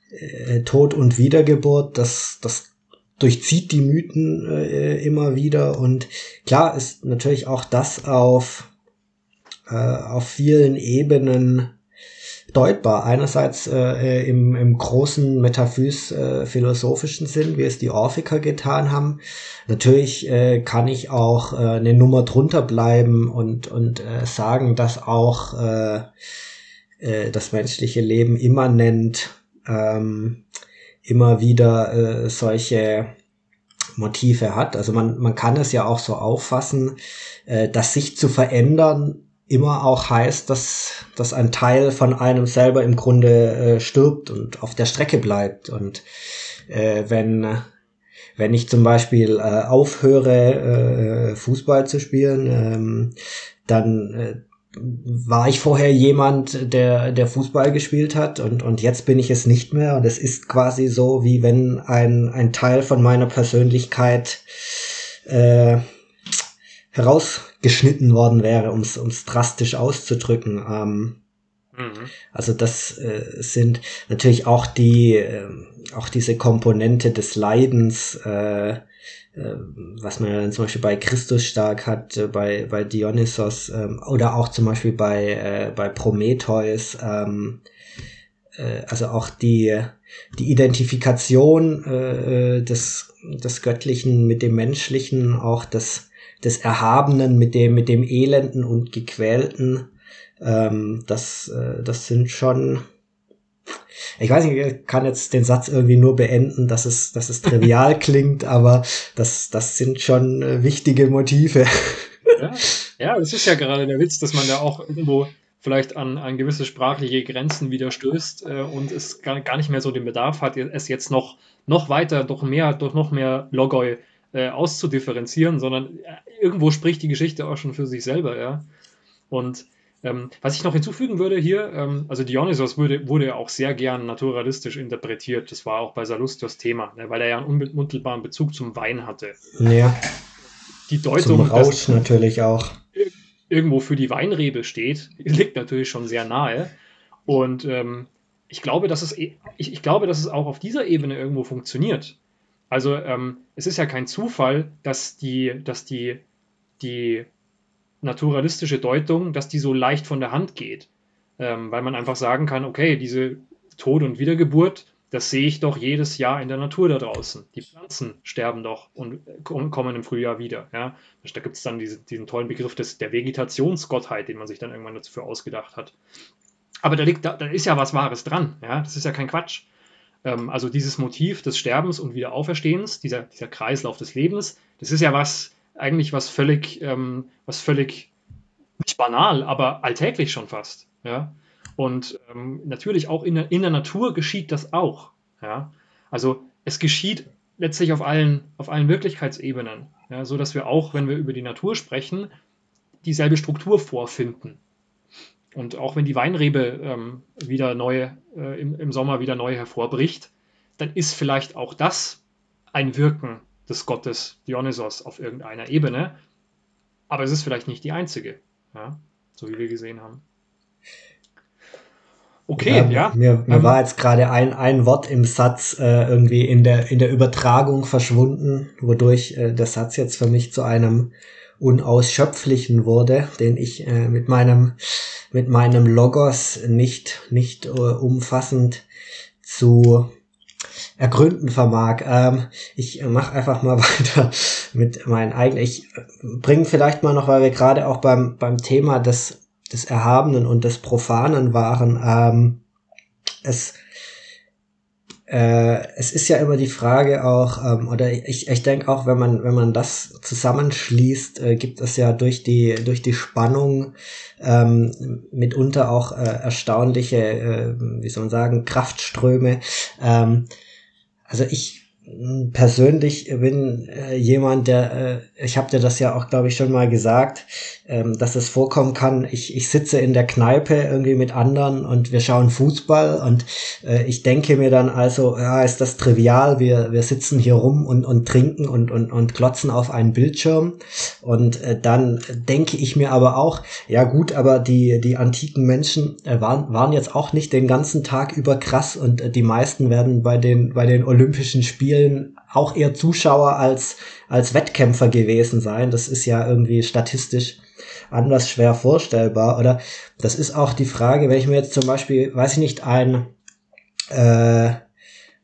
äh, Tod und Wiedergeburt, das, das durchzieht die Mythen äh, immer wieder und klar ist natürlich auch das auf äh, auf vielen Ebenen deutbar. Einerseits äh, im, im großen metaphys-philosophischen äh, Sinn, wie es die Orphiker getan haben. Natürlich äh, kann ich auch äh, eine Nummer drunter bleiben und, und äh, sagen, dass auch äh, äh, das menschliche Leben immanent ähm, immer wieder äh, solche Motive hat. Also man, man kann es ja auch so auffassen, äh, dass sich zu verändern immer auch heißt, dass, dass ein Teil von einem selber im Grunde äh, stirbt und auf der Strecke bleibt. Und äh, wenn, wenn ich zum Beispiel äh, aufhöre, äh, Fußball zu spielen, ähm, dann äh, war ich vorher jemand, der, der Fußball gespielt hat und, und jetzt bin ich es nicht mehr. Und es ist quasi so, wie wenn ein, ein Teil von meiner Persönlichkeit äh, herausgeschnitten worden wäre, um es drastisch auszudrücken. Ähm, mhm. Also das äh, sind natürlich auch die, äh, auch diese Komponente des Leidens, äh, äh, was man dann zum Beispiel bei Christus stark hat, äh, bei, bei Dionysos ähm, oder auch zum Beispiel bei, äh, bei Prometheus, ähm, äh, also auch die, die Identifikation des, des Göttlichen mit dem Menschlichen, auch des, des Erhabenen mit dem, mit dem Elenden und Gequälten, ähm, das, äh, das sind schon ich weiß nicht, ich kann jetzt den Satz irgendwie nur beenden, dass es, dass es trivial klingt, aber das, das sind schon äh, wichtige Motive. Ja, ja, das ist ja gerade der Witz, dass man da auch irgendwo vielleicht an, an gewisse sprachliche Grenzen wieder stößt äh, und es gar, gar nicht mehr so den Bedarf hat, es jetzt noch, noch weiter, doch mehr, durch noch mehr Logoi äh, auszudifferenzieren, sondern äh, irgendwo spricht die Geschichte auch schon für sich selber, ja. Und ähm, was ich noch hinzufügen würde hier, ähm, also Dionysos wurde, wurde ja auch sehr gern naturalistisch interpretiert. Das war auch bei Sallustios Thema, ne, weil er ja einen unmittelbaren Bezug zum Wein hatte. Ja. Die Deutung, zum Rausch natürlich auch. Irgendwo für die Weinrebe steht, liegt natürlich schon sehr nahe. Und ähm, ich glaube, dass es, ich, ich, glaube, dass es auch auf dieser Ebene irgendwo funktioniert. Also ähm, es ist ja kein Zufall, dass die, dass die, die naturalistische Deutung, dass die so leicht von der Hand geht. Ähm, weil man einfach sagen kann, okay, diese Tod und Wiedergeburt, das sehe ich doch jedes Jahr in der Natur da draußen. Die Pflanzen sterben doch und kommen im Frühjahr wieder. Ja? Da gibt es dann diese, diesen tollen Begriff des, der Vegetationsgottheit, den man sich dann irgendwann dafür ausgedacht hat. Aber da, liegt, da, da ist ja was Wahres dran. Ja? Das ist ja kein Quatsch. Ähm, also dieses Motiv des Sterbens und Wiederauferstehens, dieser, dieser Kreislauf des Lebens, das ist ja was, eigentlich was völlig, ähm, was völlig nicht banal, aber alltäglich schon fast. Ja? Und ähm, natürlich auch in der, in der Natur geschieht das auch. Ja? Also es geschieht letztlich auf allen, auf allen Wirklichkeitsebenen, ja? so dass wir auch, wenn wir über die Natur sprechen, dieselbe Struktur vorfinden. Und auch wenn die Weinrebe ähm, wieder neu äh, im, im Sommer wieder neu hervorbricht, dann ist vielleicht auch das ein Wirken des Gottes Dionysos auf irgendeiner Ebene. Aber es ist vielleicht nicht die einzige, ja? so wie wir gesehen haben. Okay, ja. ja. Mir, mir ähm, war jetzt gerade ein, ein Wort im Satz äh, irgendwie in der, in der Übertragung verschwunden, wodurch äh, der Satz jetzt für mich zu einem unausschöpflichen wurde, den ich äh, mit meinem mit meinem Logos nicht nicht äh, umfassend zu ergründen vermag. Ähm, ich mache einfach mal weiter mit meinen eigenen. Ich bringe vielleicht mal noch, weil wir gerade auch beim, beim Thema des, des Erhabenen und des Profanen waren. Ähm, es, äh, es ist ja immer die Frage auch, ähm, oder ich, ich denke auch, wenn man, wenn man das zusammenschließt, äh, gibt es ja durch die, durch die Spannung ähm, mitunter auch äh, erstaunliche, äh, wie soll man sagen, Kraftströme. Ähm, also ich persönlich bin äh, jemand, der, äh, ich habe dir das ja auch, glaube ich, schon mal gesagt, ähm, dass es vorkommen kann, ich, ich sitze in der Kneipe irgendwie mit anderen und wir schauen Fußball und äh, ich denke mir dann also, ja, ist das trivial, wir, wir sitzen hier rum und, und trinken und, und, und klotzen auf einen Bildschirm und äh, dann denke ich mir aber auch, ja gut, aber die, die antiken Menschen äh, waren, waren jetzt auch nicht den ganzen Tag über krass und äh, die meisten werden bei den, bei den Olympischen Spielen auch eher Zuschauer als, als Wettkämpfer gewesen sein. Das ist ja irgendwie statistisch anders schwer vorstellbar. Oder das ist auch die Frage, wenn ich mir jetzt zum Beispiel, weiß ich nicht, ein, äh,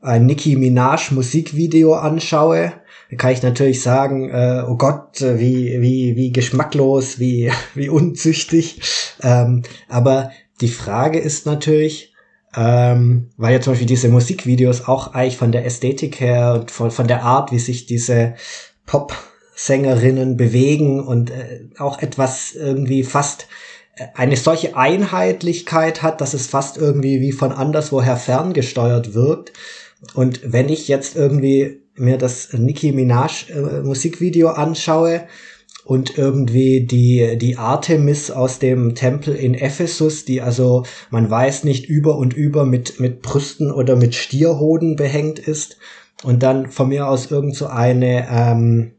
ein Nicki Minaj Musikvideo anschaue, kann ich natürlich sagen, äh, oh Gott, wie, wie, wie geschmacklos, wie, wie unzüchtig. Ähm, aber die Frage ist natürlich, ähm, weil ja zum Beispiel diese Musikvideos auch eigentlich von der Ästhetik her und von, von der Art, wie sich diese Pop Sängerinnen bewegen und äh, auch etwas irgendwie fast äh, eine solche Einheitlichkeit hat, dass es fast irgendwie wie von anderswoher ferngesteuert wirkt. Und wenn ich jetzt irgendwie mir das Nicki Minaj äh, Musikvideo anschaue und irgendwie die, die Artemis aus dem Tempel in Ephesus, die also, man weiß nicht, über und über mit, mit Brüsten oder mit Stierhoden behängt ist und dann von mir aus irgend so eine, ähm,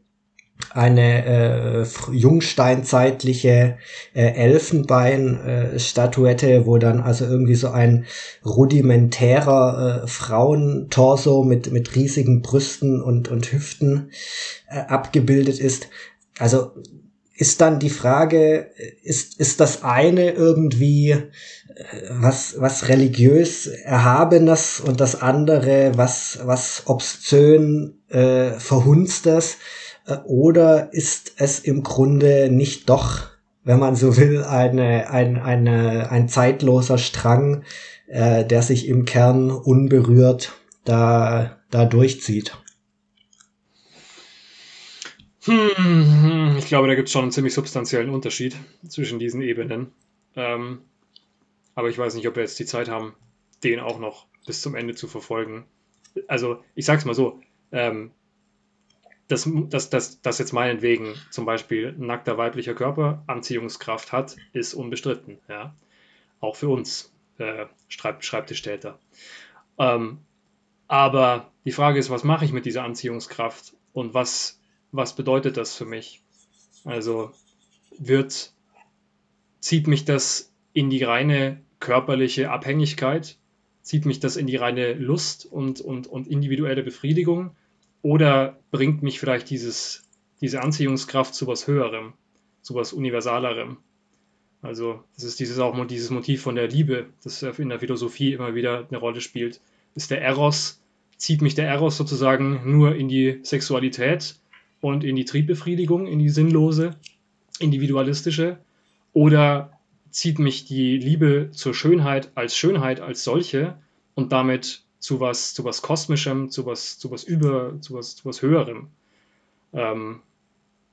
eine äh, jungsteinzeitliche äh, Elfenbein-Statuette, äh, wo dann also irgendwie so ein rudimentärer äh, Frauentorso mit, mit riesigen Brüsten und, und Hüften äh, abgebildet ist. Also ist dann die Frage, ist, ist das eine irgendwie äh, was, was religiös Erhabenes und das andere was, was obszön äh, Verhunstes? Äh, oder ist es im Grunde nicht doch, wenn man so will, eine, ein, eine, ein zeitloser Strang, äh, der sich im Kern unberührt da, da durchzieht. Hm, ich glaube, da gibt es schon einen ziemlich substanziellen Unterschied zwischen diesen Ebenen. Ähm, aber ich weiß nicht, ob wir jetzt die Zeit haben, den auch noch bis zum Ende zu verfolgen. Also, ich sag's mal so, ähm, dass, dass, dass, dass jetzt meinetwegen zum Beispiel nackter weiblicher Körper Anziehungskraft hat, ist unbestritten. Ja? Auch für uns äh, Schreib Schreibtischtäter. Ähm, aber die Frage ist, was mache ich mit dieser Anziehungskraft und was, was bedeutet das für mich? Also wird, zieht mich das in die reine körperliche Abhängigkeit? Zieht mich das in die reine Lust und, und, und individuelle Befriedigung? Oder bringt mich vielleicht dieses, diese Anziehungskraft zu was Höherem, zu was Universalerem? Also, das ist dieses auch dieses Motiv von der Liebe, das in der Philosophie immer wieder eine Rolle spielt. Ist der Eros, zieht mich der Eros sozusagen nur in die Sexualität und in die Triebbefriedigung, in die sinnlose, individualistische? Oder zieht mich die Liebe zur Schönheit als Schönheit als solche und damit zu was, zu was Kosmischem, zu was, zu was Über, zu was, zu was Höherem. Ähm,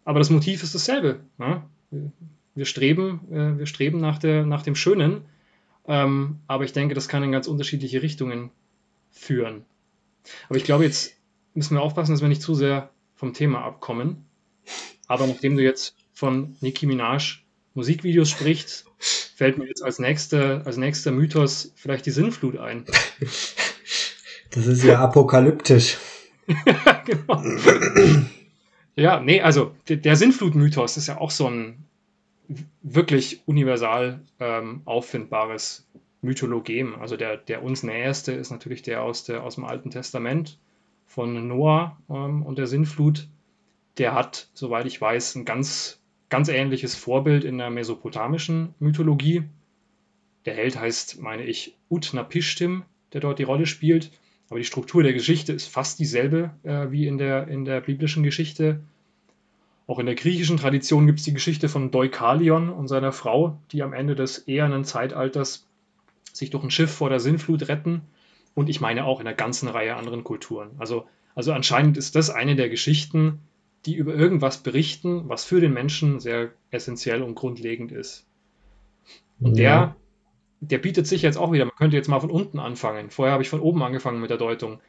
aber das Motiv ist dasselbe. Ne? Wir, streben, äh, wir streben nach, der, nach dem Schönen, ähm, aber ich denke, das kann in ganz unterschiedliche Richtungen führen. Aber ich glaube, jetzt müssen wir aufpassen, dass wir nicht zu sehr vom Thema abkommen. Aber nachdem du jetzt von Nicki Minaj Musikvideos sprichst, fällt mir jetzt als nächster, als nächster Mythos vielleicht die Sinnflut ein. Das ist ja apokalyptisch. genau. ja, nee, also der, der Sinnflut-Mythos ist ja auch so ein wirklich universal ähm, auffindbares Mythologem. Also der, der uns näherste ist natürlich der aus, der aus dem Alten Testament von Noah ähm, und der Sinnflut. Der hat, soweit ich weiß, ein ganz, ganz ähnliches Vorbild in der mesopotamischen Mythologie. Der Held heißt, meine ich, Utnapishtim, der dort die Rolle spielt. Aber die Struktur der Geschichte ist fast dieselbe äh, wie in der, in der biblischen Geschichte. Auch in der griechischen Tradition gibt es die Geschichte von Deukalion und seiner Frau, die am Ende des ehernen Zeitalters sich durch ein Schiff vor der Sinnflut retten. Und ich meine auch in einer ganzen Reihe anderen Kulturen. Also, also anscheinend ist das eine der Geschichten, die über irgendwas berichten, was für den Menschen sehr essentiell und grundlegend ist. Und ja. der der bietet sich jetzt auch wieder. Man könnte jetzt mal von unten anfangen. Vorher habe ich von oben angefangen mit der Deutung.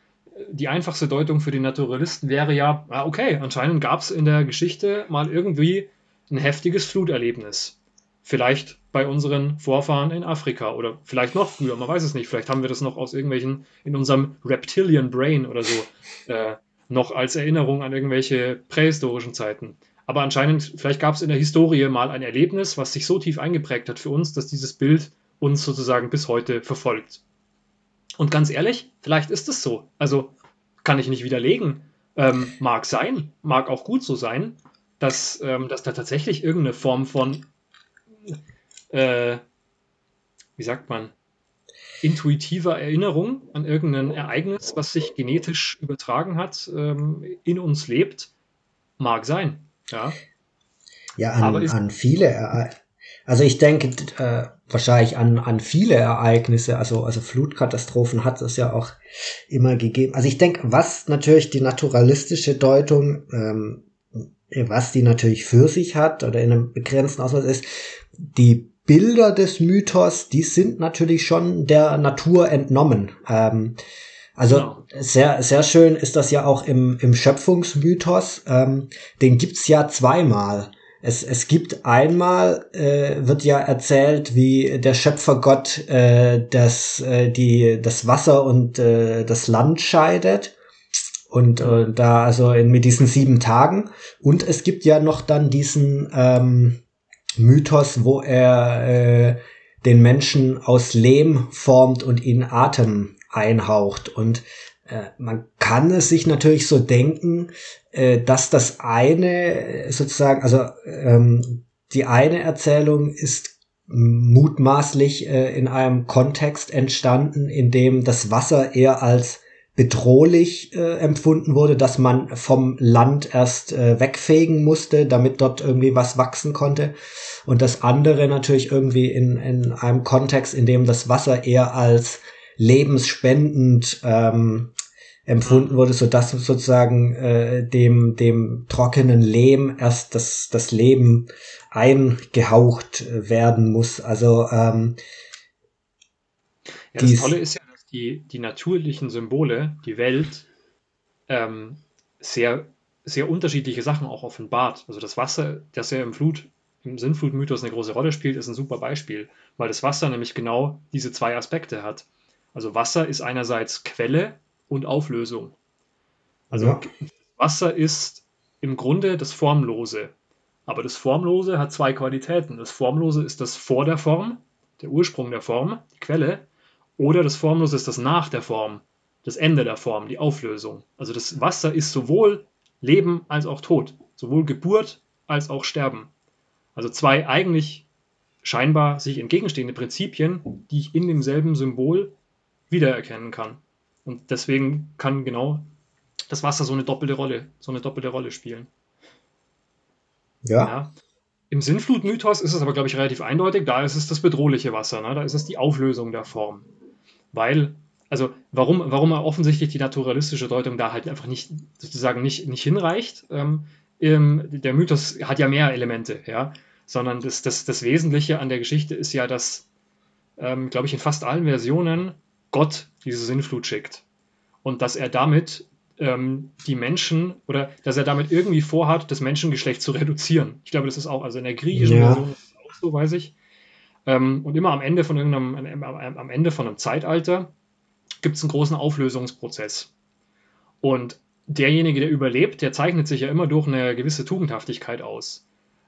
Die einfachste Deutung für die Naturalisten wäre ja, okay, anscheinend gab es in der Geschichte mal irgendwie ein heftiges Fluterlebnis. Vielleicht bei unseren Vorfahren in Afrika oder vielleicht noch früher, man weiß es nicht. Vielleicht haben wir das noch aus irgendwelchen, in unserem Reptilian Brain oder so, äh, noch als Erinnerung an irgendwelche prähistorischen Zeiten. Aber anscheinend, vielleicht gab es in der Historie mal ein Erlebnis, was sich so tief eingeprägt hat für uns, dass dieses Bild uns sozusagen bis heute verfolgt. Und ganz ehrlich, vielleicht ist es so. Also kann ich nicht widerlegen. Ähm, mag sein, mag auch gut so sein, dass, ähm, dass da tatsächlich irgendeine Form von, äh, wie sagt man, intuitiver Erinnerung an irgendein Ereignis, was sich genetisch übertragen hat, ähm, in uns lebt, mag sein. Ja, ja an, an viele Ereignisse. Also ich denke, äh, wahrscheinlich an, an viele Ereignisse, also, also Flutkatastrophen hat es ja auch immer gegeben. Also ich denke, was natürlich die naturalistische Deutung, ähm, was die natürlich für sich hat oder in einem begrenzten Ausmaß ist, die Bilder des Mythos, die sind natürlich schon der Natur entnommen. Ähm, also genau. sehr, sehr schön ist das ja auch im, im Schöpfungsmythos. Ähm, den gibt's ja zweimal. Es, es gibt einmal, äh, wird ja erzählt, wie der Schöpfergott äh, das, äh, die, das Wasser und äh, das Land scheidet. Und äh, da also in, mit diesen sieben Tagen. Und es gibt ja noch dann diesen ähm, Mythos, wo er äh, den Menschen aus Lehm formt und ihn Atem einhaucht. Und äh, man kann es sich natürlich so denken, äh, dass das eine sozusagen, also ähm, die eine Erzählung ist mutmaßlich äh, in einem Kontext entstanden, in dem das Wasser eher als bedrohlich äh, empfunden wurde, dass man vom Land erst äh, wegfegen musste, damit dort irgendwie was wachsen konnte. Und das andere natürlich irgendwie in, in einem Kontext, in dem das Wasser eher als lebensspendend ähm, empfunden wurde, so dass sozusagen äh, dem dem trockenen Lehm erst das das Leben eingehaucht werden muss. Also ähm, ja, das Tolle ist ja, die die natürlichen Symbole, die Welt ähm, sehr sehr unterschiedliche Sachen auch offenbart. Also das Wasser, das ja im Flut im Sinnflutmythos eine große Rolle spielt, ist ein super Beispiel, weil das Wasser nämlich genau diese zwei Aspekte hat. Also Wasser ist einerseits Quelle und Auflösung. Also ja. Wasser ist im Grunde das Formlose. Aber das Formlose hat zwei Qualitäten. Das Formlose ist das vor der Form, der Ursprung der Form, die Quelle. Oder das Formlose ist das nach der Form, das Ende der Form, die Auflösung. Also das Wasser ist sowohl Leben als auch Tod, sowohl Geburt als auch Sterben. Also zwei eigentlich scheinbar sich entgegenstehende Prinzipien, die ich in demselben Symbol wiedererkennen kann. Und deswegen kann genau das Wasser so eine doppelte Rolle, so eine doppelte Rolle spielen. Ja. ja. Im Sinnflutmythos ist es aber, glaube ich, relativ eindeutig. Da ist es das bedrohliche Wasser. Ne? Da ist es die Auflösung der Form. Weil, also, warum, warum offensichtlich die naturalistische Deutung da halt einfach nicht, sozusagen nicht, nicht hinreicht. Ähm, der Mythos hat ja mehr Elemente, ja. Sondern das, das, das Wesentliche an der Geschichte ist ja, dass, ähm, glaube ich, in fast allen Versionen Gott diese Sinnflut schickt. Und dass er damit ähm, die Menschen oder dass er damit irgendwie vorhat, das Menschengeschlecht zu reduzieren. Ich glaube, das ist auch, also in der griechischen ja. Version auch so, weiß ich. Ähm, und immer am Ende von irgendeinem, am Ende von einem Zeitalter gibt es einen großen Auflösungsprozess. Und derjenige, der überlebt, der zeichnet sich ja immer durch eine gewisse Tugendhaftigkeit aus.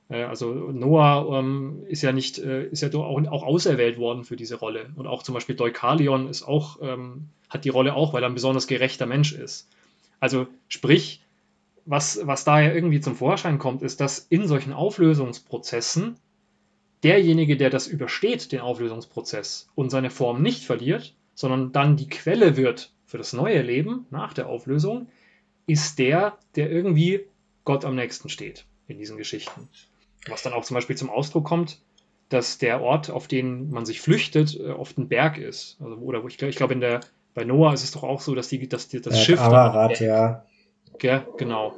Äh, also Noah ähm, ist ja nicht, äh, ist ja auch, auch, auserwählt worden für diese Rolle. Und auch zum Beispiel Deukalion ist auch, ähm, hat die Rolle auch, weil er ein besonders gerechter Mensch ist. Also sprich, was, was da ja irgendwie zum Vorschein kommt, ist, dass in solchen Auflösungsprozessen derjenige, der das übersteht, den Auflösungsprozess und seine Form nicht verliert, sondern dann die Quelle wird für das neue Leben nach der Auflösung, ist der, der irgendwie Gott am nächsten steht in diesen Geschichten. Was dann auch zum Beispiel zum Ausdruck kommt, dass der Ort, auf den man sich flüchtet, äh, oft ein Berg ist. Also, oder ich, ich glaube, in der, bei Noah ist es doch auch so, dass, die, dass die, das Berg Schiff. Ararat, ja. Ja, genau.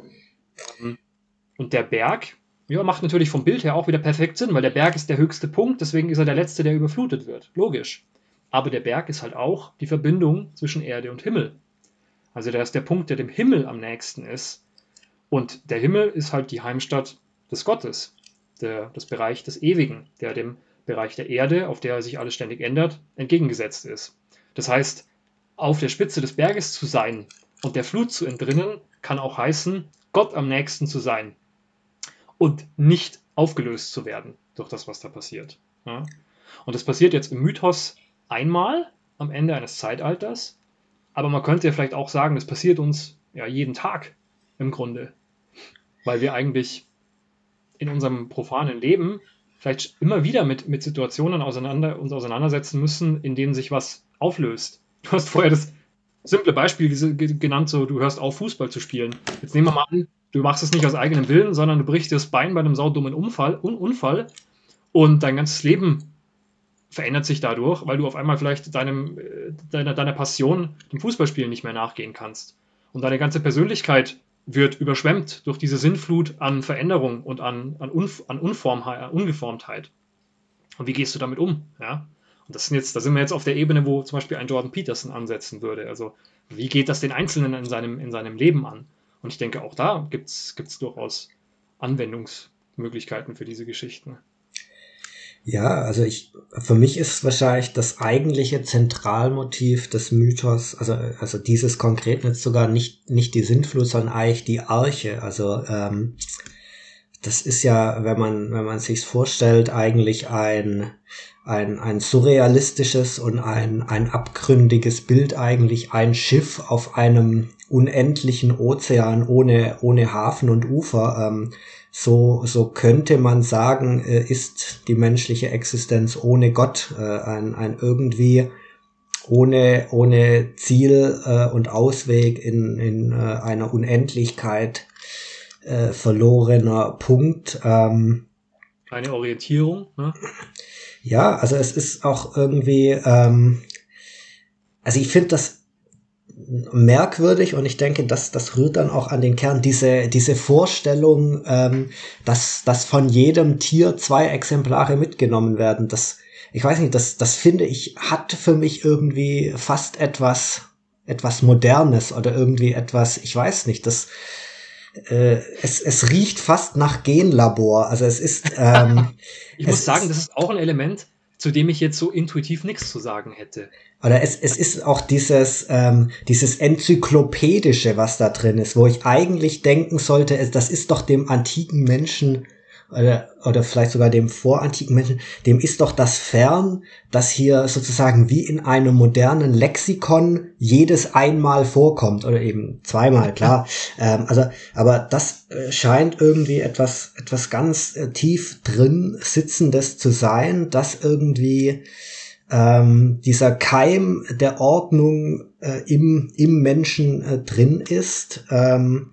Und der Berg, ja, macht natürlich vom Bild her auch wieder perfekt Sinn, weil der Berg ist der höchste Punkt, deswegen ist er der letzte, der überflutet wird. Logisch. Aber der Berg ist halt auch die Verbindung zwischen Erde und Himmel. Also der ist der Punkt, der dem Himmel am nächsten ist. Und der Himmel ist halt die Heimstatt des Gottes der, das Bereich des Ewigen, der dem Bereich der Erde, auf der sich alles ständig ändert, entgegengesetzt ist. Das heißt, auf der Spitze des Berges zu sein und der Flut zu entrinnen, kann auch heißen, Gott am nächsten zu sein und nicht aufgelöst zu werden durch das, was da passiert. Ja? Und das passiert jetzt im Mythos einmal am Ende eines Zeitalters, aber man könnte ja vielleicht auch sagen, das passiert uns ja jeden Tag im Grunde, weil wir eigentlich in unserem profanen Leben vielleicht immer wieder mit, mit Situationen auseinander, uns auseinandersetzen müssen, in denen sich was auflöst. Du hast vorher das simple Beispiel genannt, so du hörst auf, Fußball zu spielen. Jetzt nehmen wir mal an, du machst es nicht aus eigenem Willen, sondern du brichst dir das Bein bei einem saudummen Unfall, Un Unfall und dein ganzes Leben verändert sich dadurch, weil du auf einmal vielleicht deinem, äh, deiner, deiner Passion, dem Fußballspielen nicht mehr nachgehen kannst. Und deine ganze Persönlichkeit wird überschwemmt durch diese Sinnflut an Veränderung und an, an, Unf an Unformheit, Ungeformtheit. Und wie gehst du damit um? Ja? Und das sind jetzt, da sind wir jetzt auf der Ebene, wo zum Beispiel ein Jordan Peterson ansetzen würde. Also wie geht das den Einzelnen in seinem, in seinem Leben an? Und ich denke, auch da gibt es durchaus Anwendungsmöglichkeiten für diese Geschichten. Ja, also ich, für mich ist wahrscheinlich das eigentliche Zentralmotiv des Mythos, also, also dieses konkret jetzt sogar nicht, nicht die Sintflut, sondern eigentlich die Arche. Also, ähm, das ist ja, wenn man, wenn man sich's vorstellt, eigentlich ein, ein, ein surrealistisches und ein, ein abgründiges Bild eigentlich, ein Schiff auf einem unendlichen Ozean ohne, ohne Hafen und Ufer. Ähm, so, so könnte man sagen, äh, ist die menschliche Existenz ohne Gott äh, ein, ein irgendwie ohne, ohne Ziel äh, und Ausweg in, in äh, einer Unendlichkeit äh, verlorener Punkt. Ähm, Eine Orientierung, ne? Ja, also es ist auch irgendwie, ähm, also ich finde das merkwürdig und ich denke, dass das rührt dann auch an den Kern diese diese Vorstellung, ähm, dass dass von jedem Tier zwei Exemplare mitgenommen werden. Das ich weiß nicht, das das finde ich hat für mich irgendwie fast etwas etwas Modernes oder irgendwie etwas, ich weiß nicht, das äh, es, es riecht fast nach Genlabor. Also es ist. Ähm, ich muss sagen, das ist auch ein Element, zu dem ich jetzt so intuitiv nichts zu sagen hätte. Oder es, es ist auch dieses, ähm, dieses Enzyklopädische, was da drin ist, wo ich eigentlich denken sollte, das ist doch dem antiken Menschen oder, oder vielleicht sogar dem vorantiken Menschen, dem ist doch das fern, dass hier sozusagen wie in einem modernen Lexikon jedes einmal vorkommt oder eben zweimal, klar. ähm, also, aber das äh, scheint irgendwie etwas, etwas ganz äh, tief drin sitzendes zu sein, dass irgendwie ähm, dieser Keim der Ordnung äh, im, im Menschen äh, drin ist. Ähm,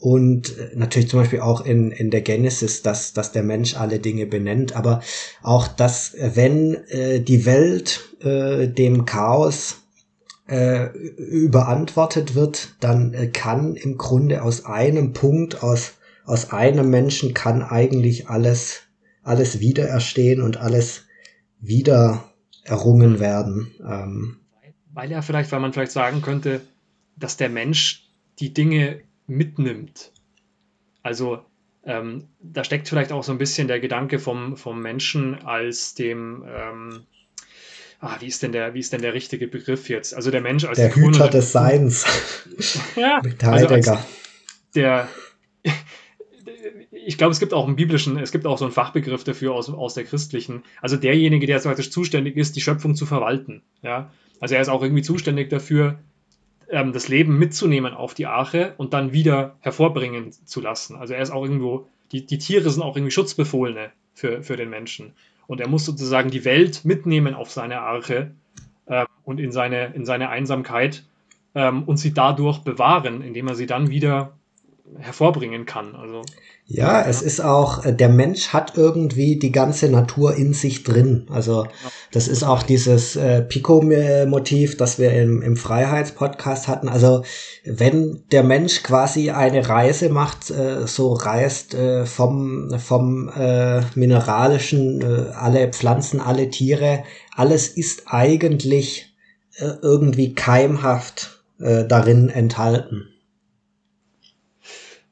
und äh, natürlich zum Beispiel auch in, in der Genesis, dass, dass der Mensch alle Dinge benennt, aber auch, dass wenn äh, die Welt äh, dem Chaos äh, überantwortet wird, dann äh, kann im Grunde aus einem Punkt, aus, aus einem Menschen kann eigentlich alles, alles wieder erstehen und alles wieder errungen werden. Ähm, weil ja vielleicht, weil man vielleicht sagen könnte, dass der Mensch die Dinge mitnimmt. Also ähm, da steckt vielleicht auch so ein bisschen der Gedanke vom, vom Menschen als dem, ähm, ah, wie ist denn der, wie ist denn der richtige Begriff jetzt? Also der Mensch als der Hüter des Seins. ja, Mit also der, ich glaube, es gibt auch einen biblischen, es gibt auch so einen Fachbegriff dafür aus, aus der christlichen. Also derjenige, der praktisch zuständig ist, die Schöpfung zu verwalten. Ja? Also er ist auch irgendwie zuständig dafür, ähm, das Leben mitzunehmen auf die Arche und dann wieder hervorbringen zu lassen. Also er ist auch irgendwo, die, die Tiere sind auch irgendwie Schutzbefohlene für, für den Menschen. Und er muss sozusagen die Welt mitnehmen auf seine Arche ähm, und in seine, in seine Einsamkeit ähm, und sie dadurch bewahren, indem er sie dann wieder hervorbringen kann. Also ja, es ist auch, äh, der Mensch hat irgendwie die ganze Natur in sich drin. Also das ist auch dieses äh, Pico-Motiv, das wir im, im Freiheitspodcast hatten. Also wenn der Mensch quasi eine Reise macht, äh, so reist äh, vom, vom äh, mineralischen, äh, alle Pflanzen, alle Tiere, alles ist eigentlich äh, irgendwie keimhaft äh, darin enthalten.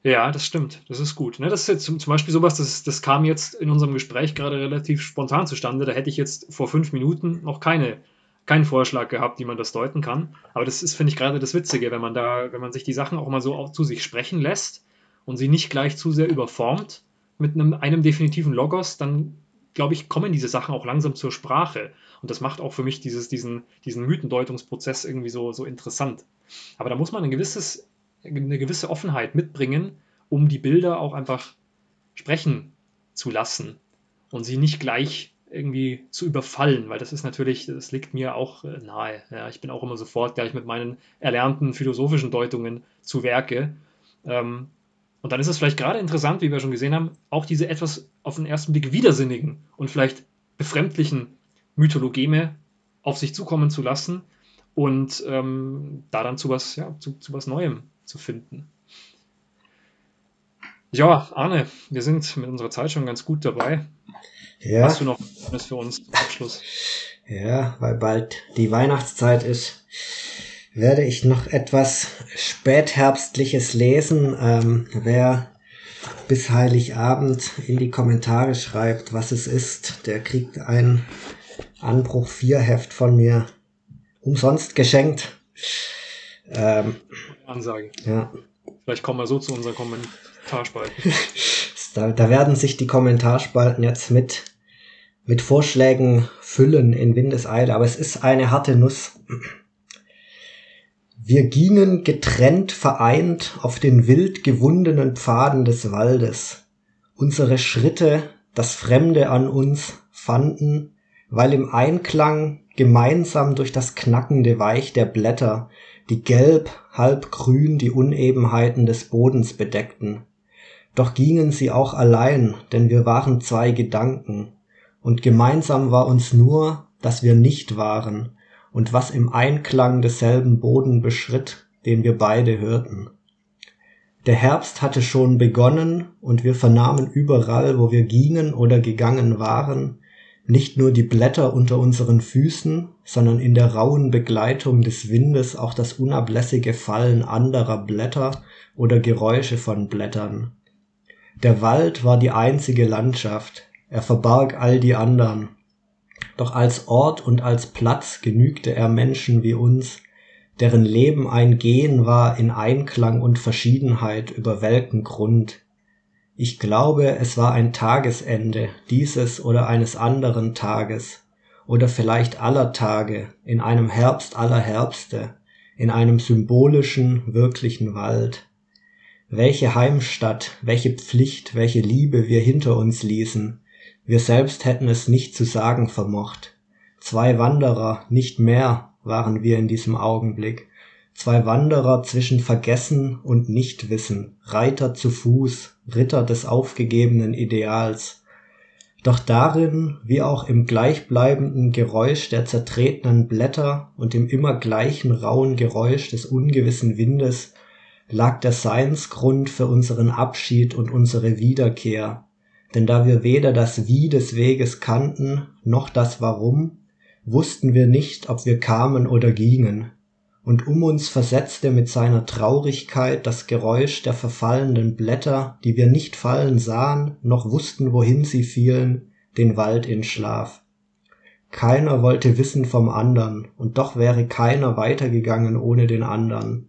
Ja, das stimmt. Das ist gut. Ne? Das ist jetzt zum, Beispiel sowas, das, das kam jetzt in unserem Gespräch gerade relativ spontan zustande. Da hätte ich jetzt vor fünf Minuten noch keine, keinen Vorschlag gehabt, wie man das deuten kann. Aber das ist, finde ich, gerade das Witzige, wenn man da, wenn man sich die Sachen auch mal so zu sich sprechen lässt und sie nicht gleich zu sehr überformt mit einem, einem definitiven Logos, dann glaube ich, kommen diese Sachen auch langsam zur Sprache. Und das macht auch für mich dieses, diesen, diesen Mythendeutungsprozess irgendwie so, so interessant. Aber da muss man ein gewisses eine gewisse Offenheit mitbringen, um die Bilder auch einfach sprechen zu lassen und sie nicht gleich irgendwie zu überfallen, weil das ist natürlich, das liegt mir auch äh, nahe. Ja, ich bin auch immer sofort gleich mit meinen erlernten philosophischen Deutungen zu Werke. Ähm, und dann ist es vielleicht gerade interessant, wie wir schon gesehen haben, auch diese etwas auf den ersten Blick widersinnigen und vielleicht befremdlichen Mythologeme auf sich zukommen zu lassen und ähm, da dann zu was, ja, zu, zu was Neuem zu finden. Ja, Arne, wir sind mit unserer Zeit schon ganz gut dabei. Ja. Hast du noch was für uns zum Abschluss? Ja, weil bald die Weihnachtszeit ist, werde ich noch etwas spätherbstliches lesen. Ähm, wer bis Heiligabend in die Kommentare schreibt, was es ist, der kriegt ein Anbruch 4 Heft von mir umsonst geschenkt. Ähm, Ansage. Ja. Vielleicht kommen wir so zu unseren Kommentarspalten. da, da werden sich die Kommentarspalten jetzt mit, mit Vorschlägen füllen in Windeseile, aber es ist eine harte Nuss. Wir gingen getrennt vereint auf den wild gewundenen Pfaden des Waldes. Unsere Schritte, das Fremde an uns, fanden weil im Einklang gemeinsam durch das knackende Weich der Blätter, die gelb, halb grün die Unebenheiten des Bodens bedeckten. Doch gingen sie auch allein, denn wir waren zwei Gedanken, und gemeinsam war uns nur, dass wir nicht waren, und was im Einklang desselben Boden beschritt, den wir beide hörten. Der Herbst hatte schon begonnen, und wir vernahmen überall, wo wir gingen oder gegangen waren, nicht nur die Blätter unter unseren Füßen, sondern in der rauen Begleitung des Windes auch das unablässige Fallen anderer Blätter oder Geräusche von Blättern. Der Wald war die einzige Landschaft, er verbarg all die andern. Doch als Ort und als Platz genügte er Menschen wie uns, deren Leben ein Gehen war in Einklang und Verschiedenheit über welken Grund, ich glaube, es war ein Tagesende dieses oder eines anderen Tages oder vielleicht aller Tage in einem Herbst aller Herbste, in einem symbolischen, wirklichen Wald. Welche Heimstatt, welche Pflicht, welche Liebe wir hinter uns ließen, wir selbst hätten es nicht zu sagen vermocht. Zwei Wanderer, nicht mehr, waren wir in diesem Augenblick, Zwei Wanderer zwischen Vergessen und Nichtwissen, Reiter zu Fuß, Ritter des aufgegebenen Ideals. Doch darin, wie auch im gleichbleibenden Geräusch der zertretenen Blätter und im immer gleichen rauen Geräusch des ungewissen Windes, lag der Seinsgrund für unseren Abschied und unsere Wiederkehr. Denn da wir weder das Wie des Weges kannten, noch das Warum, wussten wir nicht, ob wir kamen oder gingen und um uns versetzte mit seiner Traurigkeit das Geräusch der verfallenden Blätter, die wir nicht fallen sahen, noch wussten, wohin sie fielen, den Wald in Schlaf. Keiner wollte wissen vom andern, und doch wäre keiner weitergegangen ohne den andern.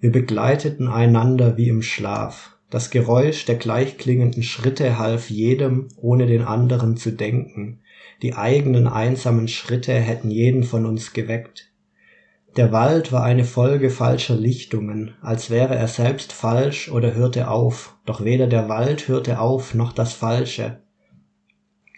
Wir begleiteten einander wie im Schlaf. Das Geräusch der gleichklingenden Schritte half jedem, ohne den anderen zu denken. Die eigenen einsamen Schritte hätten jeden von uns geweckt. Der Wald war eine Folge falscher Lichtungen, als wäre er selbst falsch oder hörte auf, doch weder der Wald hörte auf noch das Falsche.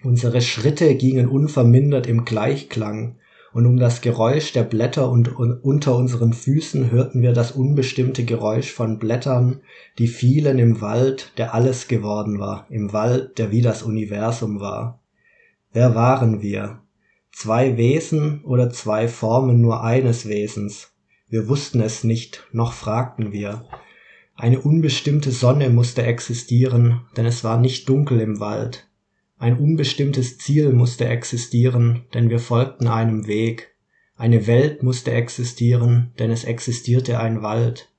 Unsere Schritte gingen unvermindert im Gleichklang, und um das Geräusch der Blätter und unter unseren Füßen hörten wir das unbestimmte Geräusch von Blättern, die fielen im Wald, der alles geworden war, im Wald, der wie das Universum war. Wer waren wir? Zwei Wesen oder zwei Formen nur eines Wesens. Wir wussten es nicht, noch fragten wir. Eine unbestimmte Sonne musste existieren, denn es war nicht dunkel im Wald. Ein unbestimmtes Ziel musste existieren, denn wir folgten einem Weg. Eine Welt musste existieren, denn es existierte ein Wald.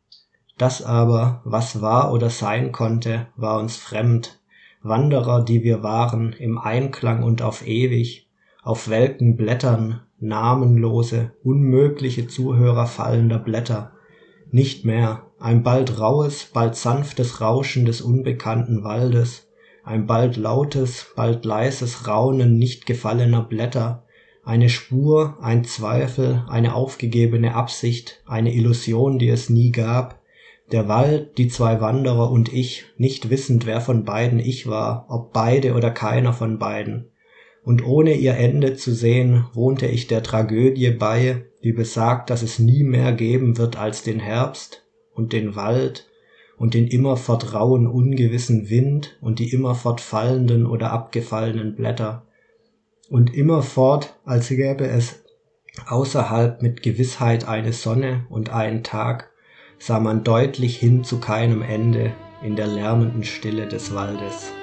Das aber, was war oder sein konnte, war uns fremd. Wanderer, die wir waren, im Einklang und auf ewig, auf welken Blättern namenlose, unmögliche Zuhörer fallender Blätter, nicht mehr, ein bald rauhes, bald sanftes Rauschen des unbekannten Waldes, ein bald lautes, bald leises Raunen nicht gefallener Blätter, eine Spur, ein Zweifel, eine aufgegebene Absicht, eine Illusion, die es nie gab, der Wald, die zwei Wanderer und ich, nicht wissend, wer von beiden ich war, ob beide oder keiner von beiden, und ohne ihr Ende zu sehen, wohnte ich der Tragödie bei, die besagt, dass es nie mehr geben wird als den Herbst und den Wald und den immerfort rauen, ungewissen Wind und die immerfort fallenden oder abgefallenen Blätter. Und immerfort, als gäbe es außerhalb mit Gewissheit eine Sonne und einen Tag, sah man deutlich hin zu keinem Ende in der lärmenden Stille des Waldes.